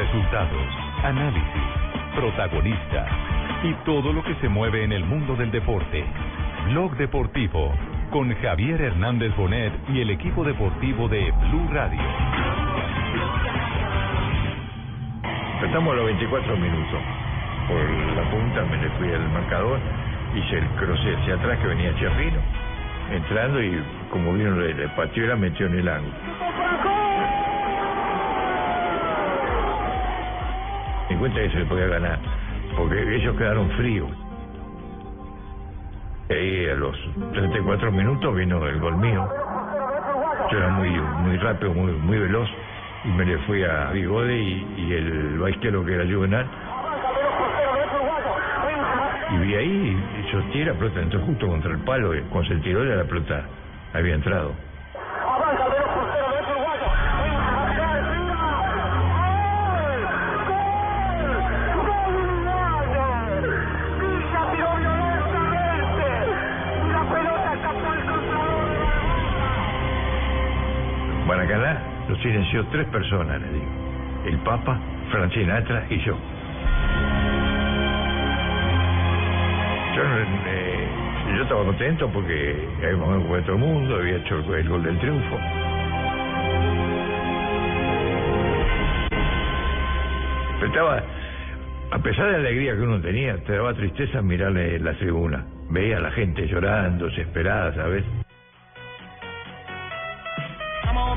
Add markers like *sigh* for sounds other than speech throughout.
Resultados, análisis, protagonistas y todo lo que se mueve en el mundo del deporte. Blog Deportivo con Javier Hernández Bonet y el equipo deportivo de Blue Radio. Estamos a los 24 minutos. Por la punta me le fui al marcador, hice el cruce hacia atrás que venía Chafino, entrando y como vino pateó y la metió en el ángulo. Di cuenta que se le podía ganar, porque ellos quedaron fríos. Y ahí a los 34 minutos vino el gol mío. Yo era muy, muy rápido, muy, muy veloz, y me le fui a Bigode y, el baisquero que era Juvenal. Y vi ahí, y sostiene la pelota, entró justo contra el palo, cuando se tiró ya la pelota había entrado. Silenció tres personas, le digo. El Papa, Frank Sinatra y yo. Yo, eh, yo estaba contento porque habíamos todo el mundo, había hecho el, gol del triunfo. Pero estaba, a pesar de la alegría que uno tenía, te daba tristeza mirarle la tribuna. Veía a la gente llorando, desesperada, ¿sabes?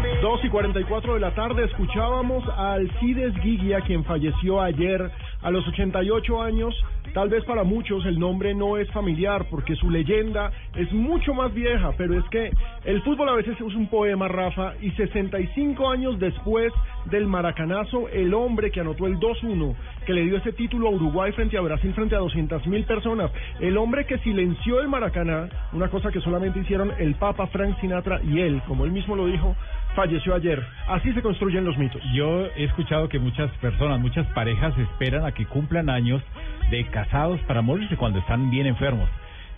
2 y 44 de la tarde escuchábamos a Alcides Guiglia, quien falleció ayer a los 88 años. Tal vez para muchos el nombre no es familiar porque su leyenda es mucho más vieja, pero es que el fútbol a veces es un poema, Rafa, y 65 años después del maracanazo, el hombre que anotó el 2-1, que le dio ese título a Uruguay frente a Brasil frente a 200 mil personas, el hombre que silenció el Maracaná, una cosa que solamente hicieron el Papa Frank Sinatra y él, como él mismo lo dijo, falleció ayer. Así se construyen los mitos. Yo he escuchado que muchas personas, muchas parejas esperan a que cumplan años de casados para morirse cuando están bien enfermos.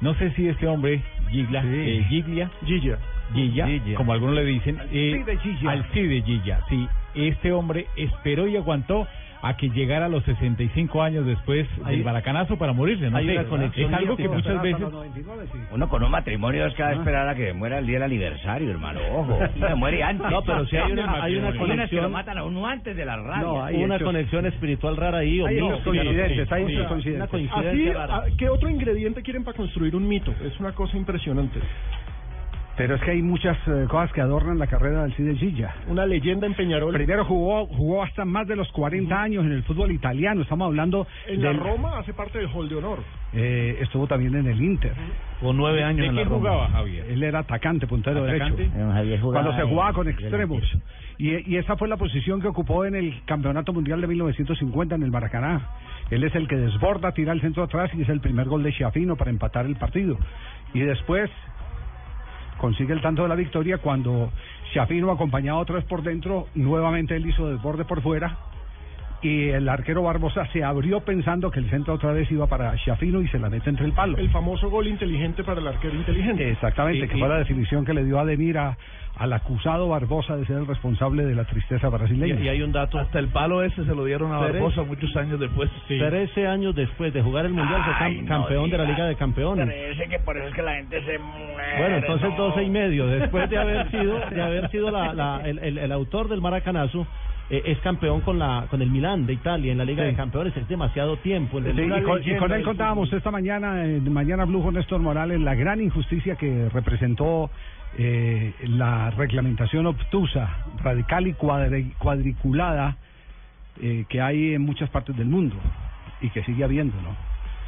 No sé si este hombre, Gigla, eh, Giglia, Gilla. Gilla, Gilla. como algunos le dicen, eh, Alcide Gilla. Alcide Gilla, sí, este hombre esperó y aguantó a que llegara a los 65 años después del maracanazo para morirse, ¿no hay sé, una conexión es algo que muchas veces Uno con un matrimonio es que va a esperar a que muera el día del aniversario, hermano. Ojo, *laughs* se muere antes. No, pero sí hay una- hay una unas que lo conexión- matan a uno antes de la rabia. No, hay una conexión espiritual rara ahí. o Hay coincidencias, hay Sí, unas Una Así, coincidencia rara. ah, ¿qué otro ingrediente quieren para construir un mito? Es una cosa impresionante. Pero es que hay muchas eh, cosas que adornan la carrera del Cide Gilla. Una leyenda en Peñarol. Primero jugó jugó hasta más de los 40 años en el fútbol italiano. Estamos hablando En la Roma hace parte del Hall de Honor. eh, estuvo también en el Inter. Con nueve años ¿De en la qué Roma. jugaba Javier? Él era atacante, puntero ¿Atacante? derecho. Javier jugaba Cuando se jugaba con extremos. Y, y esa fue la posición que ocupó en el Campeonato Mundial de 1950 en el Maracaná. Él es el que desborda, tira el centro atrás y es el primer gol de Chiafino para empatar el partido. Y después consigue el tanto de la victoria cuando Chiafino acompañado otra vez por dentro, nuevamente él hizo desborde por fuera y el arquero Barbosa se abrió pensando que el centro otra vez iba para Chiafino y se la mete entre el palo. El famoso gol inteligente para el arquero inteligente. Exactamente, Y- que y- fue la definición que le dio a Demir a- al acusado Barbosa de ser el responsable de la tristeza Y, brasileña. y hay un dato. Hasta el palo ese se lo dieron a Trece- Barbosa muchos años después. Trece años después de jugar el Mundial fue cam- no campeón de la. Liga de Campeones. Parece que por eso es que la gente se muere. Bueno, entonces no. 12 y medio, después de haber sido, de haber sido la, la- el, el- el autor del Maracanazo, eh, es campeón con la con el Milán de Italia en la Liga Sí. de Campeones, es demasiado tiempo. Sí, Es una y, con, y leyenda con él contábamos esta mañana, en Mañana Blue con Néstor Morales, la gran injusticia que representó eh, la reglamentación obtusa, radical y cuadri- cuadriculada eh, que hay en muchas partes del mundo y que sigue habiendo, ¿no?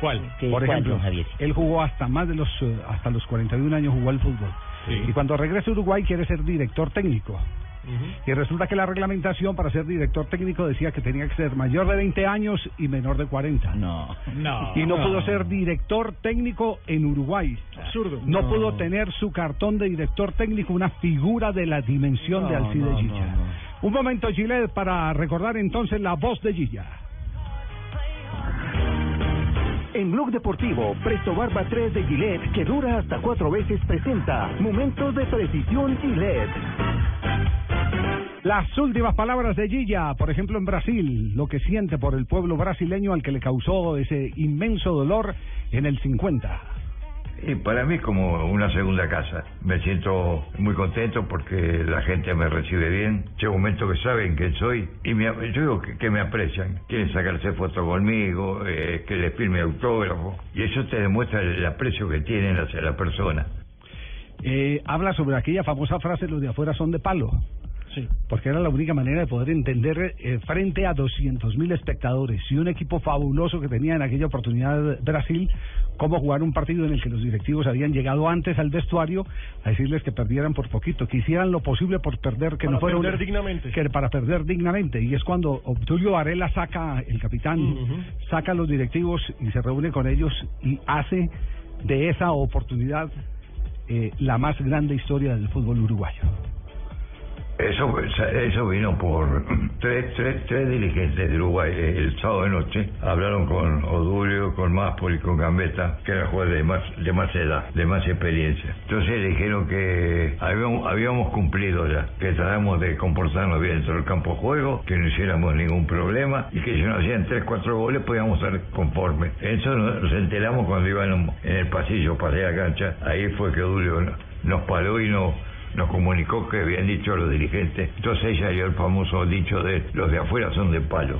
¿Cuál? ¿Qué- Por ejemplo, él jugó hasta más de los eh, hasta los 41 años jugó al fútbol. Sí. Y cuando regresa a Uruguay quiere ser director técnico. Y resulta que la reglamentación para ser director técnico decía que tenía que ser mayor de 20 años y menor de 40. No, no. Y no pudo ser director técnico en Uruguay. Absurdo. No, No. pudo tener su cartón de director técnico una figura de la dimensión No, de Alcide no, Gilla. no, no. Un momento, Gilet, para recordar entonces la voz de Gilla. En Blog Deportivo, Presto Barba 3 de Gillette, que dura hasta cuatro veces, presenta Momentos de Precisión Gillette. Las últimas palabras de Gilla, por ejemplo en Brasil, lo que siente por el pueblo brasileño al que le causó ese inmenso dolor en el 50. Y para mí es como una segunda casa. Me siento muy contento porque la gente me recibe bien. Llega un momento que saben quién soy y me, yo digo que, que me aprecian. Quieren sacarse fotos conmigo, eh, que les firme autógrafo. Y eso te demuestra el aprecio que tienen hacia la persona. Eh, habla sobre aquella famosa frase, los de afuera son de palo. Sí. Porque era la única manera de poder entender eh, frente a 200.000 espectadores y un equipo fabuloso que tenía en aquella oportunidad Brasil, cómo jugar un partido en el que los directivos habían llegado antes al vestuario a decirles que perdieran por poquito, que hicieran lo posible por perder, que Para no fuera perder dignamente. que para perder dignamente. Y es cuando Obdulio Varela saca, el capitán, saca a los directivos y se reúne con ellos y hace de esa oportunidad eh, la más grande historia del fútbol uruguayo. Eso, eso vino por *clears throat* tres, tres, tres dirigentes de Uruguay el sábado de noche. Hablaron con Odulio, con Máspol y con Gambetta, que era juez de más, de más edad, de más experiencia. Entonces dijeron que habíamos, cumplido ya, que tratamos de comportarnos bien dentro del campo de juego, que no hiciéramos ningún problema y que si nos hacían tres, cuatro goles podíamos estar conformes. Eso nos, enteramos cuando íbamos en el pasillo a la cancha. Ahí fue que Odulio no- nos paró y nos nos comunicó que habían dicho los dirigentes. Entonces ella dio el famoso dicho de los de afuera son de palo.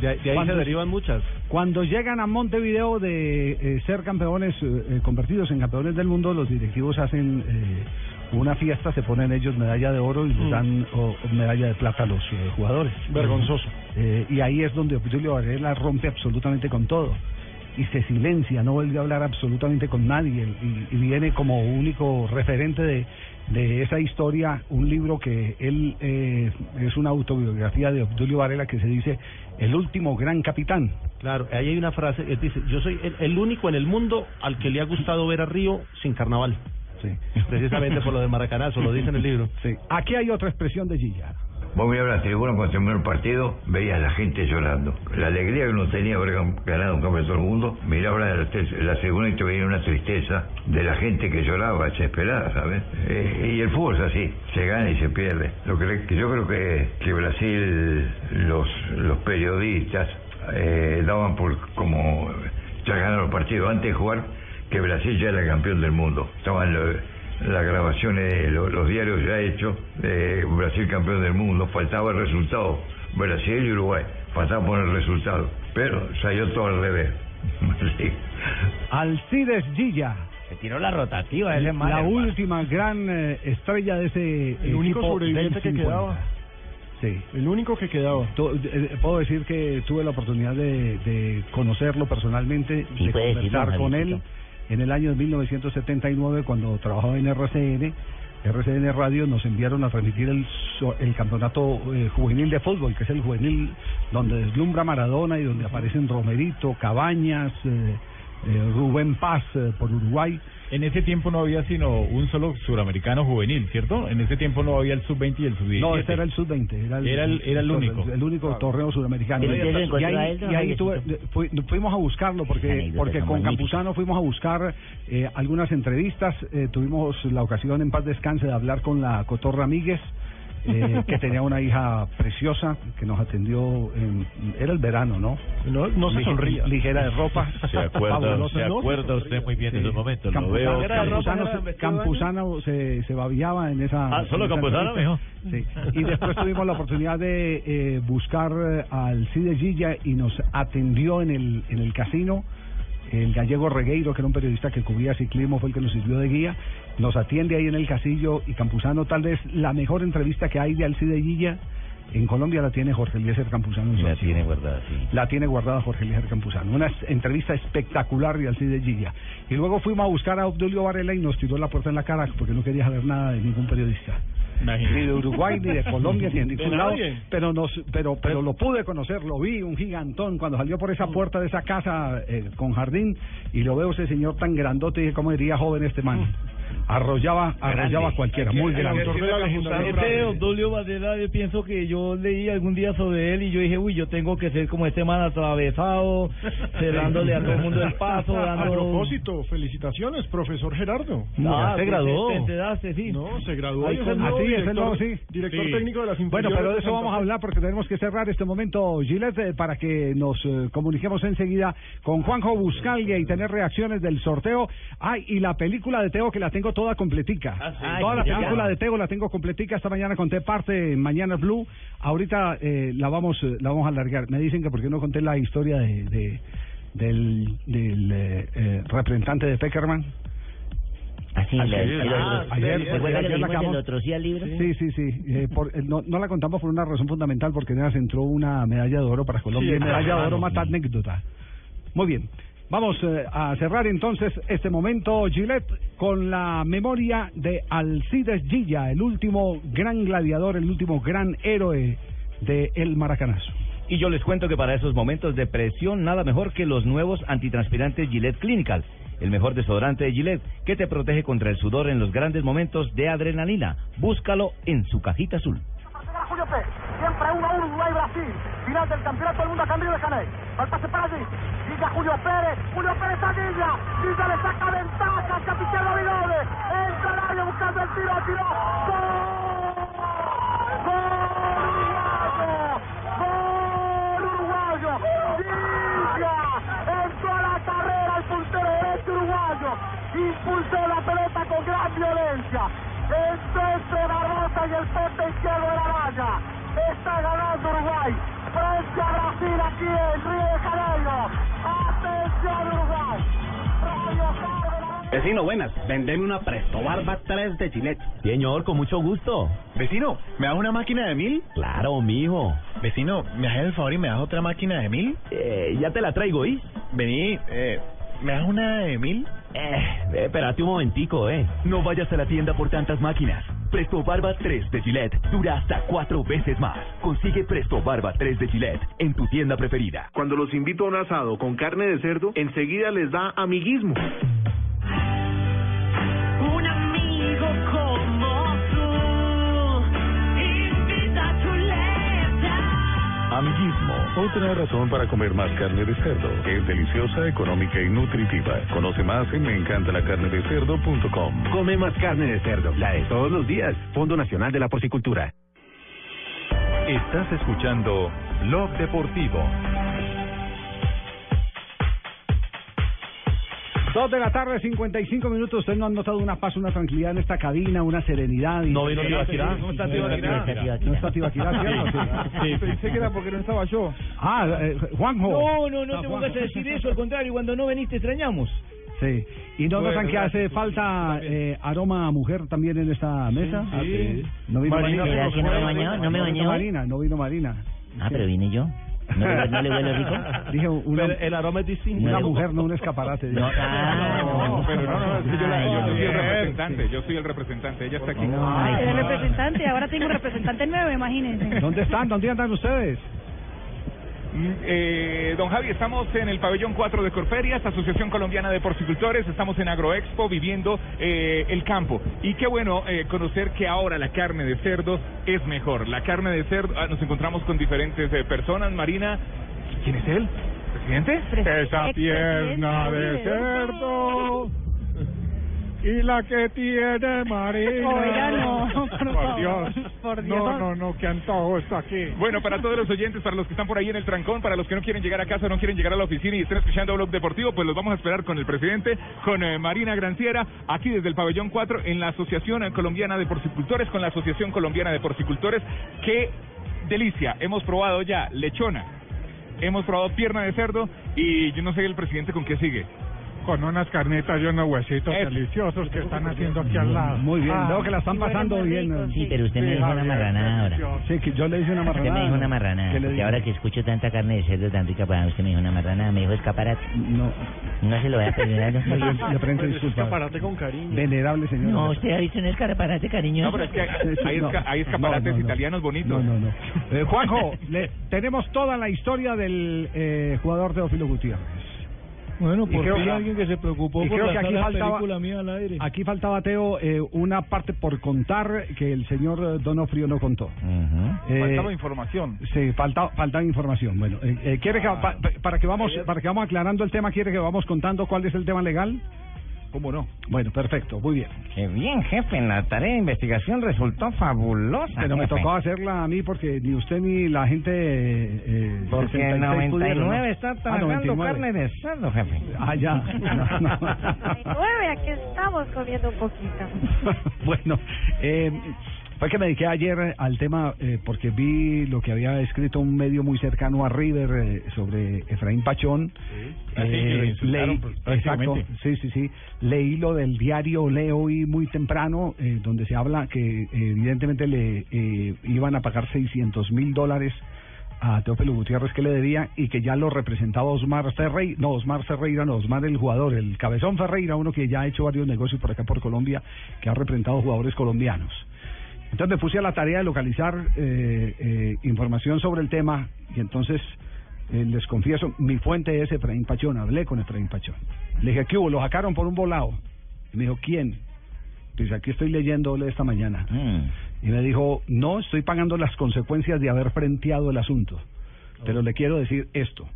De, de ahí se ¿Cuántos- derivan muchas. Cuando llegan a Montevideo de eh, ser campeones, eh, eh, convertidos en campeones del mundo, los directivos hacen eh, una fiesta, se ponen ellos medalla de oro y les Mm. dan medalla de plata a los eh, jugadores. Vergonzoso. Eh, y ahí es donde Obdulio Varela rompe absolutamente con todo. Y se silencia, no vuelve a hablar absolutamente con nadie. Y, y viene como único referente de, de esa historia un libro que él eh, es una autobiografía de Obdulio Varela que se dice El último gran capitán. Claro, ahí hay una frase que dice, yo soy el, el único en el mundo al que le ha gustado ver a Río sin carnaval. Sí. Precisamente por lo de Maracanazo, lo dice en el libro. Sí. Aquí hay otra expresión de Gilla. Vos mirabas la tribuna cuando terminó el partido, veías a la gente llorando. La alegría que uno tenía haber gan- ganado un campeonato del mundo, miraba la, la tribuna y te veía una tristeza de la gente que lloraba, desesperada, ¿sabes? Eh, y el fútbol es así, se gana y se pierde. Lo que, yo creo que, Brasil, los, los periodistas, eh, daban por como ya ganaron el partido antes de jugar que Brasil ya era campeón del mundo. Estaban lo- las grabaciones, lo- los diarios ya hechos, de Brasil campeón del mundo, faltaba el resultado. Brasil y Uruguay, faltaba poner el resultado. Pero salió todo al revés. Sí. *laughs* Alcides Gilla. Se tiró la rotativa ese. La hermano. última gran eh, estrella de ese El único sobreviviente del que 50. quedaba. Sí. El único que quedaba. Eh, Puedo decir que tuve la oportunidad de, de conocerlo personalmente, Sí, de conversar con él. En el año de 1979 cuando trabajaba en RCN. RCN Radio nos enviaron a transmitir el, el campeonato eh, juvenil de fútbol, que es el juvenil donde deslumbra Maradona y donde aparecen Romerito, Cabañas, eh, eh, Rubén Paz eh, por Uruguay. En ese tiempo no había sino un solo suramericano juvenil, ¿cierto? En ese tiempo no había el sub-20 y el sub-17. No, este era el sub-20. Era el, Era el- era el único. El, único torneo lo Y a ahí, y ahí tuve- fuimos a buscarlo porque, porque con. Campuzano fuimos a buscar eh, algunas entrevistas. eh, tuvimos la ocasión en paz descanse de hablar con la Cotorra Míguez. Eh, que tenía una hija preciosa que nos atendió en, era el verano, ¿no? No, no se sonría. Ligera de ropa. *laughs* Se acuerda, fabulosa. se No acuerda usted muy bien de Sí. esos momentos. Lo veo. Campuzano, se- Campuzano se, se babiaba en esa. Ah, ¿solo Campuzano, entrevista. Sí. Y después tuvimos la oportunidad de eh, buscar eh, al Cide Gilla y nos atendió en el, en el casino. El gallego Regueiro, que era un periodista que cubría ciclismo, fue el que nos sirvió de guía. Nos atiende ahí en el casillo y Campuzano, tal vez la mejor entrevista que hay de Alcide Gilla en Colombia la tiene Jorge Eliezer Campuzano. La tiene guardada, sí. La tiene guardada Jorge Eliezer Campuzano. Una entrevista espectacular de Alcide Gilla. Y luego fuimos a buscar a Obdulio Varela y nos tiró la puerta en la cara porque no quería saber nada de ningún periodista. Ni de Uruguay, ni de Colombia, ni de ningún De lado. Pero, nos, pero, pero lo pude conocer, lo vi, un gigantón, cuando salió por esa puerta de esa casa eh, con jardín, y lo veo ese señor tan grandote, y dije, ¿cómo diría joven este man? Arrollaba, arrollaba a cualquiera, muy grande. Este Obdulio Varela, yo pienso que yo leí algún día sobre él y yo dije, uy, yo tengo que ser como este man atravesado, *laughs* cerrándole a todo el mundo el paso, A dando... propósito, felicitaciones, profesor Gerardo. Ah, se graduó. Te enteraste, sí. No, se graduó. Ay, y es el ¿cómo? nuevo Así es, el director, nuevo, sí. director Sí. técnico de las Bueno, pero de eso vamos a hablar porque tenemos que cerrar este momento, Gillette, eh, para que nos eh, comuniquemos enseguida con Juanjo Buscalga y tener reacciones del sorteo. Ay, y la película de Teo que la tengo toda completica. Ah, sí. Toda la Ya. película de Teo la tengo completica. Esta mañana conté parte en Mañana Blue. Ahorita eh, la vamos eh, la vamos a alargar. Me dicen que por qué no conté la historia de, de- del, del eh, eh, representante de Peckerman. Así, ayer, ah, ayer, ¿se acuerda que ayer la acabamos- otro sí libro? Sí, sí, sí. Eh, por- eh, no, no la contamos por una razón fundamental, porque se entró una medalla de oro para Colombia. Sí, y medalla de oro mata anécdota. Muy bien. Vamos eh, a cerrar entonces este momento, Gillette, con la memoria de Alcides Gilla, el último gran gladiador, el último gran héroe de el Maracanazo. Y yo les cuento que para esos momentos de presión nada mejor que los nuevos antitranspirantes Gillette Clinical, el mejor desodorante de Gillette que te protege contra el sudor en los grandes momentos de adrenalina. Búscalo en su cajita azul. Julio Pérez, siempre 1 a 1 Uruguay-Brasil, final del campeonato del mundo de pase para allí, Villa Julio Pérez, Julio Pérez a Villa, Villa le saca ventaja al capitán Davidove, entra al área buscando el tiro, tiro, ¡gol! ¡Gol uruguayo! Villa entró a la carrera el puntero derecho uruguayo, impulsó la pelota con gran violencia. Es de Barbosa y el poste izquierdo de la valla. Está ganando Uruguay frente a Brasil aquí en Vecino, buenas. Vendeme una Presto Barba 3 de Gillette. Señor, con mucho gusto. Vecino, ¿me das una máquina de mil? Claro, mijo. Vecino, ¿me haces el favor y me das otra máquina de mil? Eh, ya te la traigo, ¿y? Vení, eh, ¿me das una de mil? Eh, espérate un momentico, eh. No vayas a la tienda por tantas máquinas. Presto Barba 3 de Gillette dura hasta cuatro veces más. Consigue Presto Barba 3 de Gillette en tu tienda preferida. Cuando los invito a un asado con carne de cerdo, enseguida les da amiguismo. Otra razón para comer más carne de cerdo. Es deliciosa, económica y nutritiva. Conoce más en meencantalacarnedecerdo.com. Come más carne de cerdo, la de todos los días. Fondo Nacional de la Porcicultura. Estás escuchando Blog Deportivo. Dos de la tarde, 55 minutos. Ustedes no han notado una paz, una tranquilidad en esta cabina, una serenidad. No vino Tibaquirá. ¿No está Tibaquirá? No está Tibaquirá, ¿cierto? Sí. Pensé que era porque no estaba yo. Ah, eh, Juanjo. No, no, no te pongas a decir eso, al contrario, cuando no veniste extrañamos. Sí. ¿Y no Bueno, notan que hace sí, falta eh, aroma a mujer también en esta mesa? sí. Ah, sí. No vino Marina, Marina. ¿será que no me bañó? ¿No me vino bañó? Marina, no vino Marina. Ah, pero vine yo. ¿No le, no le huele rico? *laughs* Dije una, Pero el aroma es distinto. una mujer, no un escaparate. No, ah, No, pero no, no, es que yo, la- yo soy el representante, yo soy el representante, ella está aquí. Ay, el representante, ahora tengo un representante nuevo, imagínense. ¿Dónde están? ¿Dónde andan ustedes? Mm, Eh, don Javi, estamos en el pabellón 4 de Corferias, Asociación Colombiana de Porcicultores, estamos en Agroexpo viviendo eh, el campo. Y qué bueno eh, conocer que ahora la carne de cerdo es mejor. La carne de cerdo, ah, nos encontramos con diferentes eh, personas. Marina, ¿quién es él? ¿Presidente? Esa pierna de cerdo y la que tiene Marina. Oiga, no, por Por favor, Dios. por Dios. No, no, no, que antojo está aquí. Bueno, para todos los oyentes, para los que están por ahí en el trancón, para los que no quieren llegar a casa, no quieren llegar a la oficina y estén escuchando Blog Deportivo, pues los vamos a esperar con el presidente, con eh, Marina Granciera, aquí desde el pabellón 4, en la Asociación Colombiana de Porcicultores, con la Asociación Colombiana de Porcicultores. ¡Qué delicia! Hemos probado ya lechona, hemos probado pierna de cerdo y yo no sé el presidente con qué sigue. Con unas carnitas y unos huesitos deliciosos que están haciendo aquí al lado. Muy bien, Ah, veo que la están pasando bien. Sí, pero usted me dijo una marranada ahora. Sí, que yo le hice una Usted marranada. me dijo una marranada. ¿Qué le Porque ahora que escucho tanta carne de cerdo tan rica para usted me dijo una marranada. Me dijo escaparate. No. No se lo voy a perdonar. No, yo le presento disculpas. Escaparate con cariño. Venerable señor. No, usted ha visto un escaparate cariñoso. No, pero es que hay, no. esca- hay escaparates No, no, no. italianos bonitos. No, no, no. Eh, Juanjo, *laughs* le- tenemos toda la historia del eh, jugador Teófilo Gutiérrez. Bueno, por creo fin que- alguien que se preocupó y por creo la que aquí faltaba- película mía al aire. Aquí faltaba, Teo, eh, una parte por contar que el señor eh, Donofrio no contó. Eh, Faltaba información. Sí, falta, faltaba información. Bueno, eh, eh, ¿quiere que, pa- pa- para que vamos para que vamos aclarando el tema, quiere que vamos contando cuál es el tema legal? ¿Cómo no? Bueno, perfecto, muy bien. Qué bien, jefe. La tarea de investigación resultó fabulosa. Pero me jefe. tocó hacerla a mí porque ni usted ni la gente eh, eh, Porque 66 el 99 pudieron, ¿no? está Ah, tragando 99. carne de cerdo, jefe. Ah, ya. *laughs* No, no. Nueve, aquí estamos comiendo un poquito. *laughs* bueno, eh, fue que me dediqué ayer al tema eh, porque vi lo que había escrito un medio muy cercano a River eh, sobre Efraín Pachón. Ah, sí, que insultaron, leí, pues, exacto, sí, sí, sí. Leí lo del diario Leo hoy muy temprano, eh, donde se habla que eh, evidentemente le eh, iban a pagar 600 mil dólares a Teófilo Gutiérrez que le debía y que ya lo representaba Osmar Ferreira, no, Osmar Ferreira, no, Osmar el jugador, el cabezón Ferreira, uno que ya ha hecho varios negocios por acá por Colombia, que ha representado jugadores colombianos. Entonces me puse a la tarea de localizar eh, eh, información sobre el tema y entonces eh, les confieso, mi fuente es Efraín Pachón, hablé con Efraín Pachón. Le dije, ¿qué hubo? Lo sacaron por un volado. Y me dijo, ¿quién? Dice, aquí estoy leyéndole esta mañana. Y me dijo, no, estoy pagando las consecuencias de haber frenteado el asunto. Pero le quiero decir esto.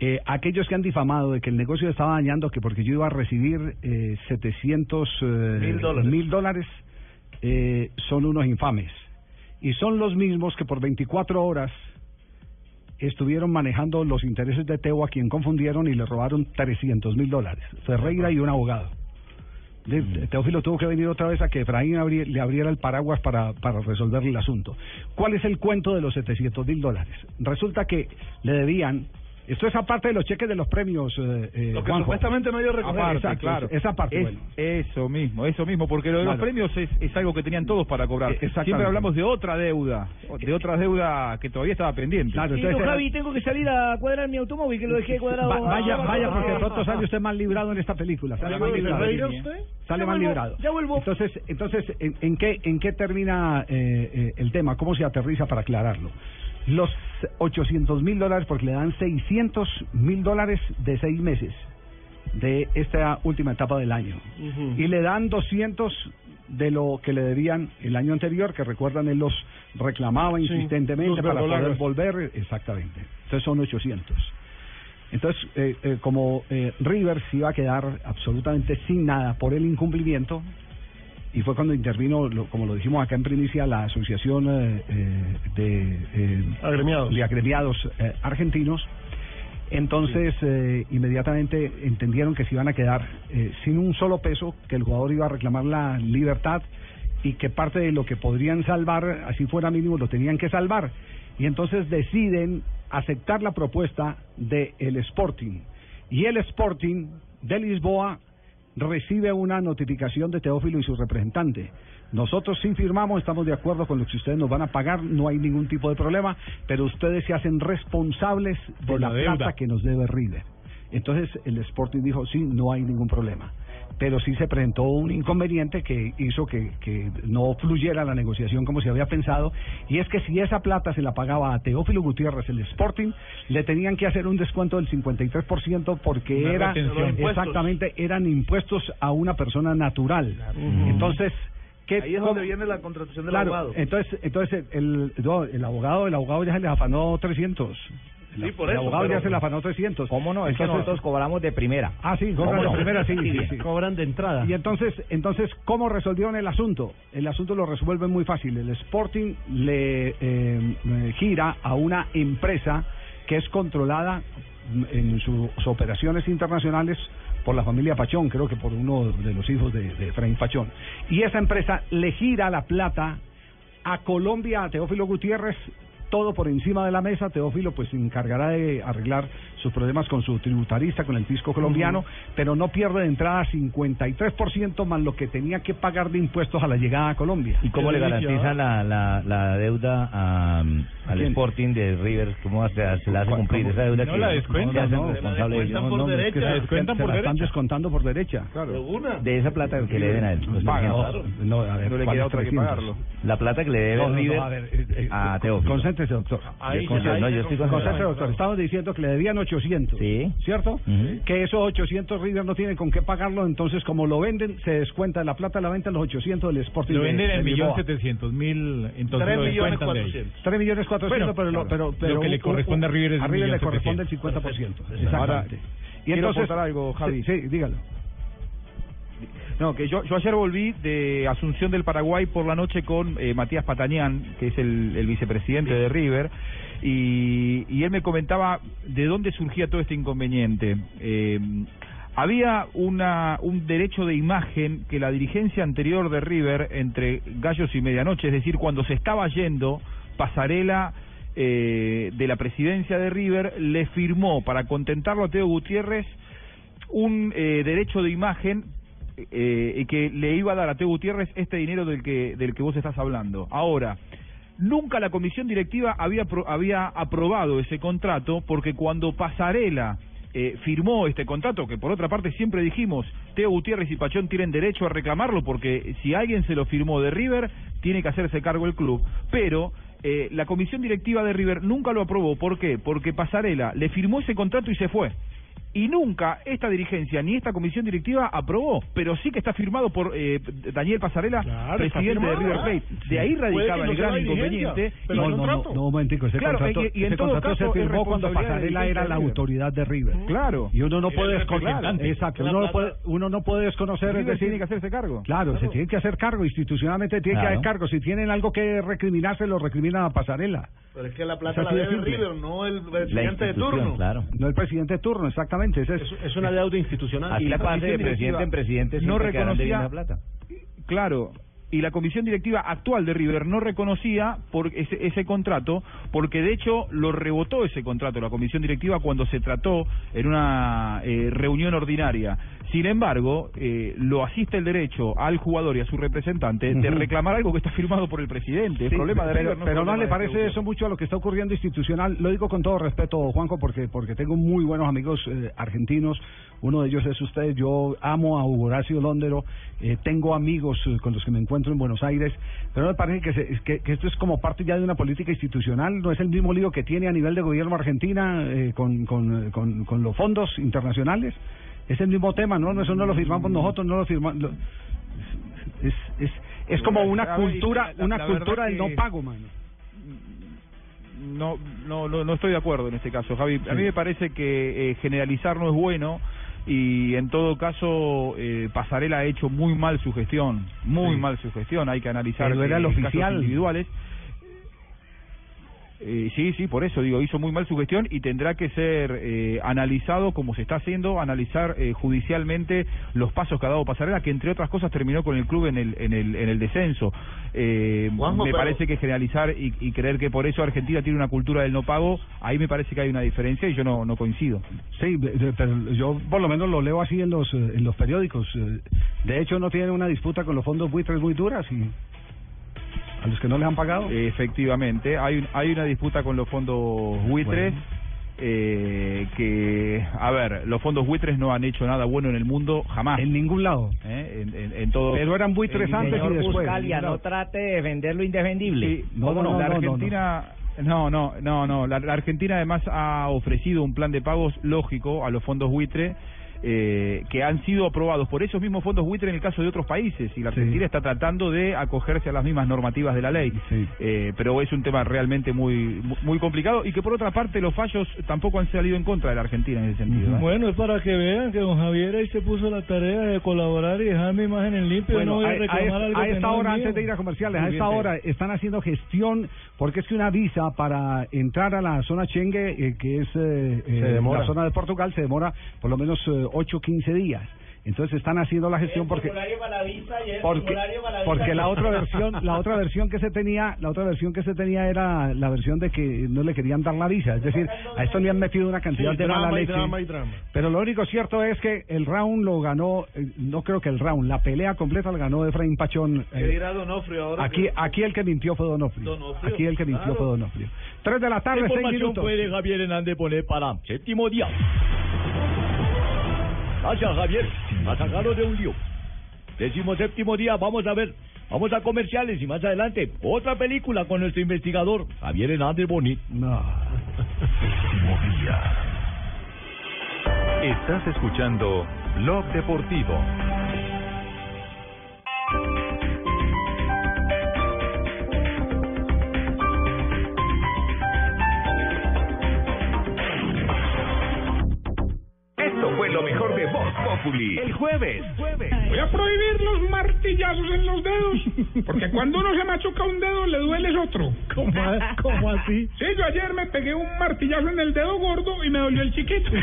Eh, aquellos que han difamado de que el negocio estaba dañando, que porque yo iba a recibir eh, 700 eh, Mil dólares. Eh, son unos infames. Y son los mismos que por 24 horas estuvieron manejando los intereses de Teo, a quien confundieron y le robaron 300 mil dólares. Ferreira y un abogado. De- Teófilo tuvo que venir otra vez a que Efraín abri- le abriera el paraguas para, para resolverle el asunto. ¿Cuál es el cuento de los 700 mil dólares? Resulta que le debían, esto es aparte de los cheques de los premios, eh, eh, Lo que Juanjo. supuestamente no. Aparte, Exacto, claro. esa parte, Es- bueno. Eso mismo, eso mismo, porque lo de los premios es, es algo que tenían todos para cobrar. Eh. Siempre hablamos de otra deuda, de otra deuda que todavía estaba pendiente. Claro, entonces Javi, tengo que salir a cuadrar mi automóvil, que lo dejé cuadrado. Va- vaya, vaya, porque pronto sale usted mal librado en esta película. Sale ¿Ya mal librado. Sale mal librado. ya vuelvo. Entonces, entonces ¿en, en qué, ¿en qué termina eh, eh, el tema? ¿Cómo se aterriza para aclararlo? Los 800 mil dólares, porque le dan 600 mil dólares de seis meses de esta última etapa del año. Y le dan 200 de lo que le debían el año anterior, que recuerdan, él los reclamaba Sí, insistentemente para poder volver. Exactamente. Entonces son 800. Entonces, eh, eh, como eh, River se iba a quedar absolutamente sin nada por el incumplimiento, y fue cuando intervino, lo- como lo dijimos acá en primicia, la Asociación eh, eh, de, eh, Agremiados. de agremiados eh, argentinos, entonces inmediatamente entendieron que se iban a quedar eh, sin un solo peso, que el jugador iba a reclamar la libertad y que parte de lo que podrían salvar, así fuera mínimo, lo tenían que salvar. Y entonces deciden aceptar la propuesta del el Sporting. Y el Sporting de Lisboa recibe una notificación de Teófilo y su representante. Nosotros sí firmamos, estamos de acuerdo con lo que ustedes nos van a pagar, no hay ningún tipo de problema, pero ustedes se hacen responsables de la, la plata que nos debe River. Entonces el Sporting dijo, sí, no hay ningún problema. Pero sí se presentó un inconveniente que hizo que, que no fluyera la negociación como se había pensado, y es que si esa plata se la pagaba a Teófilo Gutiérrez, el Sporting, le tenían que hacer un descuento del 53% porque Una era exactamente eran impuestos a una persona natural. Entonces, ¿qué, Ahí es cómo- donde viene la contratación del Claro, abogado. entonces, entonces el, el abogado, el abogado ya se le afanó 300. Sí, por el eso, abogado pero- ya se le afanó 300. ¿Cómo no? Es que Entonces- nosotros cobramos de primera. Ah, sí, ¿Cómo cobran de no? primera, sí, *laughs* sí, sí. Cobran de entrada. Y entonces, entonces, ¿cómo resolvieron el asunto? El asunto lo resuelven muy fácil. El Sporting le eh, eh, gira a una empresa que es controlada en sus operaciones internacionales por la familia Pachón, creo que por uno de los hijos de, de Efraín Pachón. Y esa empresa le gira la plata a Colombia, a Teófilo Gutiérrez, todo por encima de la mesa. Teófilo pues se encargará de arreglar sus problemas con su tributarista, con el fisco colombiano, pero no pierde de entrada 53% más lo que tenía que pagar de impuestos a la llegada a Colombia. ¿Y cómo le garantiza la, la, la deuda a, al quién? Sporting de River? ¿Cómo se, se la hace cumplir esa deuda? No que la descuentan, no? No, no, es que se, se la están descontando por derecha. De esa plata que le deben a él. los Paga, 300. no, a ver, No le ¿cuál queda otra que 300? pagarlo. La plata que le debe No, no, no, River a ver, eh, eh, a Teófilo. Concéntrese, doctor. Ahí, Yo- ahí no, yo estoy Concéntrese, doctor. Estamos diciendo que le debían 800. Sí. ¿Cierto? Ujú. Que esos 800 River no tienen con qué pagarlo, entonces como lo venden, se descuenta de la plata, la venta los 800 del Sporting. Lo de- venden de en millón Lisboa. setecientos mil, entonces Tres lo millones descuentan de ahí. cuatrocientos. 3 millones 400, Bueno, pero, lo, claro. pero, Lo pero que le un- corresponde a River es a un River le corresponde el setecientos. 50%. Perfecto. Ahora, Exactamente. Y entonces, algo, Javi. Sí, sí, dígalo. No, que yo, yo ayer volví de Asunción del Paraguay por la noche con eh, Matías Patañán, que es el, vicepresidente de River, y, y él me comentaba de dónde surgía todo este inconveniente. Eh, había una, un derecho de imagen que la dirigencia anterior de River, entre gallos y medianoche, es decir, cuando se estaba yendo, Pasarela eh, de la presidencia de River le firmó para contentarlo a Teo Gutiérrez un eh, derecho de imagen eh, que le iba a dar a Teo Gutiérrez este dinero del que del que vos estás hablando. Ahora, nunca la comisión directiva había había aprobado ese contrato porque cuando Pasarela eh, firmó este contrato, que por otra parte siempre dijimos, Teo Gutiérrez y Pachón tienen derecho a reclamarlo porque si alguien se lo firmó de River, tiene que hacerse cargo el club. Pero eh, la comisión directiva de River nunca lo aprobó. ¿Por qué? Porque Pasarela le firmó ese contrato y se fue. Y nunca esta dirigencia ni esta comisión directiva aprobó, pero sí que está firmado por eh, Daniel Pasarela, presidente de. River Plate. Sí. De ahí radicaba no el gran inconveniente. pero Y- no, no, no, no, un momentico, ese Claro, contrato, y- y en ese todo contrato caso se es firmó cuando Pasarela era la autoridad de River. Claro. Y uno no puede desconocer, exacto, uno no puede, uno no puede desconocer, es River decir, tiene que hacerse cargo. Claro, se tiene que hacer cargo, institucionalmente tiene que hacer cargo. Si tienen algo que recriminarse, lo recriminan a Pasarela. Pero es que la Es plata la debe. River, no el presidente de turno. No el presidente de turno, exactamente. Ese es, Es una deuda institucional. Y la comisión directiva no reconocía Claro. Y la comisión directiva actual de River no reconocía por ese, ese contrato, porque de hecho lo rebotó ese contrato la comisión directiva cuando se trató en una eh, reunión ordinaria. Sin embargo, eh, lo asiste el derecho al jugador y a su representante de reclamar algo que está firmado por el presidente. El problema de pero, no pero le parece eso mucho a lo que está ocurriendo institucional. Lo digo con todo respeto, Juanjo, porque porque tengo muy buenos amigos eh, argentinos. Uno de ellos es usted. Yo amo a Hugo Horacio Londero. eh, tengo amigos eh, con los que me encuentro en Buenos Aires. Pero me parece que, se- que, que esto es como parte ya de una política institucional. No es el mismo lío que tiene a nivel de gobierno Argentina eh, con, con, eh, con, con los fondos internacionales. Es el mismo tema, ¿no? Eso no lo firmamos nosotros, no lo firmamos. lo- es, es, es como una cultura, una cultura del no pago, mano. no, no, no, no estoy de acuerdo en este caso, Javi. A mí me parece que eh, generalizar no es bueno y en todo caso eh, Pasarela ha hecho muy mal su gestión, muy Sí. mal su gestión. Hay que analizar Pero era el casos oficial. individuales. Eh, sí, sí, por eso digo, hizo muy mal su gestión y tendrá que ser eh, analizado como se está haciendo, analizar eh, judicialmente los pasos que ha dado Pasarela, que entre otras cosas terminó con el club en el, en el, en el descenso. Eh, Juanjo, me pero- parece que generalizar y, y creer que por eso Argentina tiene una cultura del no pago, ahí me parece que hay una diferencia y yo no, no coincido. Sí, pero yo por lo menos lo leo así en los eh, en los periódicos. eh, De hecho, no tienen una disputa con los fondos buitres muy duras y a los que no les han pagado. Efectivamente, hay, un- hay una disputa con los fondos buitres. eh, que, a ver, los fondos buitres no han hecho nada bueno en el mundo jamás. En ningún lado. ¿eh? En, en, en todo. Pero eran buitres antes y después. Buscalia, no trate de defender lo indefendible. Sí, la Argentina, no, no, no, no. La, la Argentina además ha ofrecido un plan de pagos lógico a los fondos buitre. Eh, que han sido aprobados por esos mismos fondos buitre en el caso de otros países y la Argentina está tratando de acogerse a las mismas normativas de la ley. Eh, pero es un tema realmente muy muy complicado y que por otra parte los fallos tampoco han salido en contra de la Argentina en ese sentido ¿eh? Bueno, es para que vean que don Javier ahí se puso la tarea de colaborar y dejar mi imagen en limpio. Bueno, no voy a, a, esta- algo a que esta no es hora, antes de ir a comerciales, a esta bien, hora están haciendo gestión, porque es que una visa para entrar a la zona Schengen, eh, que es eh, eh, la zona de Portugal, se demora por lo menos eh, 8 o 15 días. Entonces están haciendo la gestión porque porque porque la otra versión la otra versión que se tenía la otra versión que se tenía era la versión de que no le querían dar la visa es decir a esto le han metido una cantidad Sí, de mala leche drama y drama. pero lo único cierto es que el round lo ganó eh, no creo que el round la pelea completa la ganó Efraín Pachón ¿Qué eh, ahora? aquí que- aquí el que mintió fue Donofrio, Donofrio, aquí el que mintió claro. fue Donofrio tres de la tarde ¿Qué seis minutos puede Javier Hernández poner para séptimo día? Gracias, Javier. Me sacaron de un lío. Décimo séptimo día, vamos a ver. Vamos a comerciales y más adelante otra película con nuestro investigador, Javier Hernández Bonit. No. Estás escuchando Blog Deportivo. Esto fue lo mejor Populi. El jueves. Voy a prohibir los martillazos en los dedos, porque cuando uno se machuca un dedo le duele el otro. ¿Cómo, cómo así? Sí, yo ayer me pegué un martillazo en el dedo gordo y me dolió el chiquito. *laughs*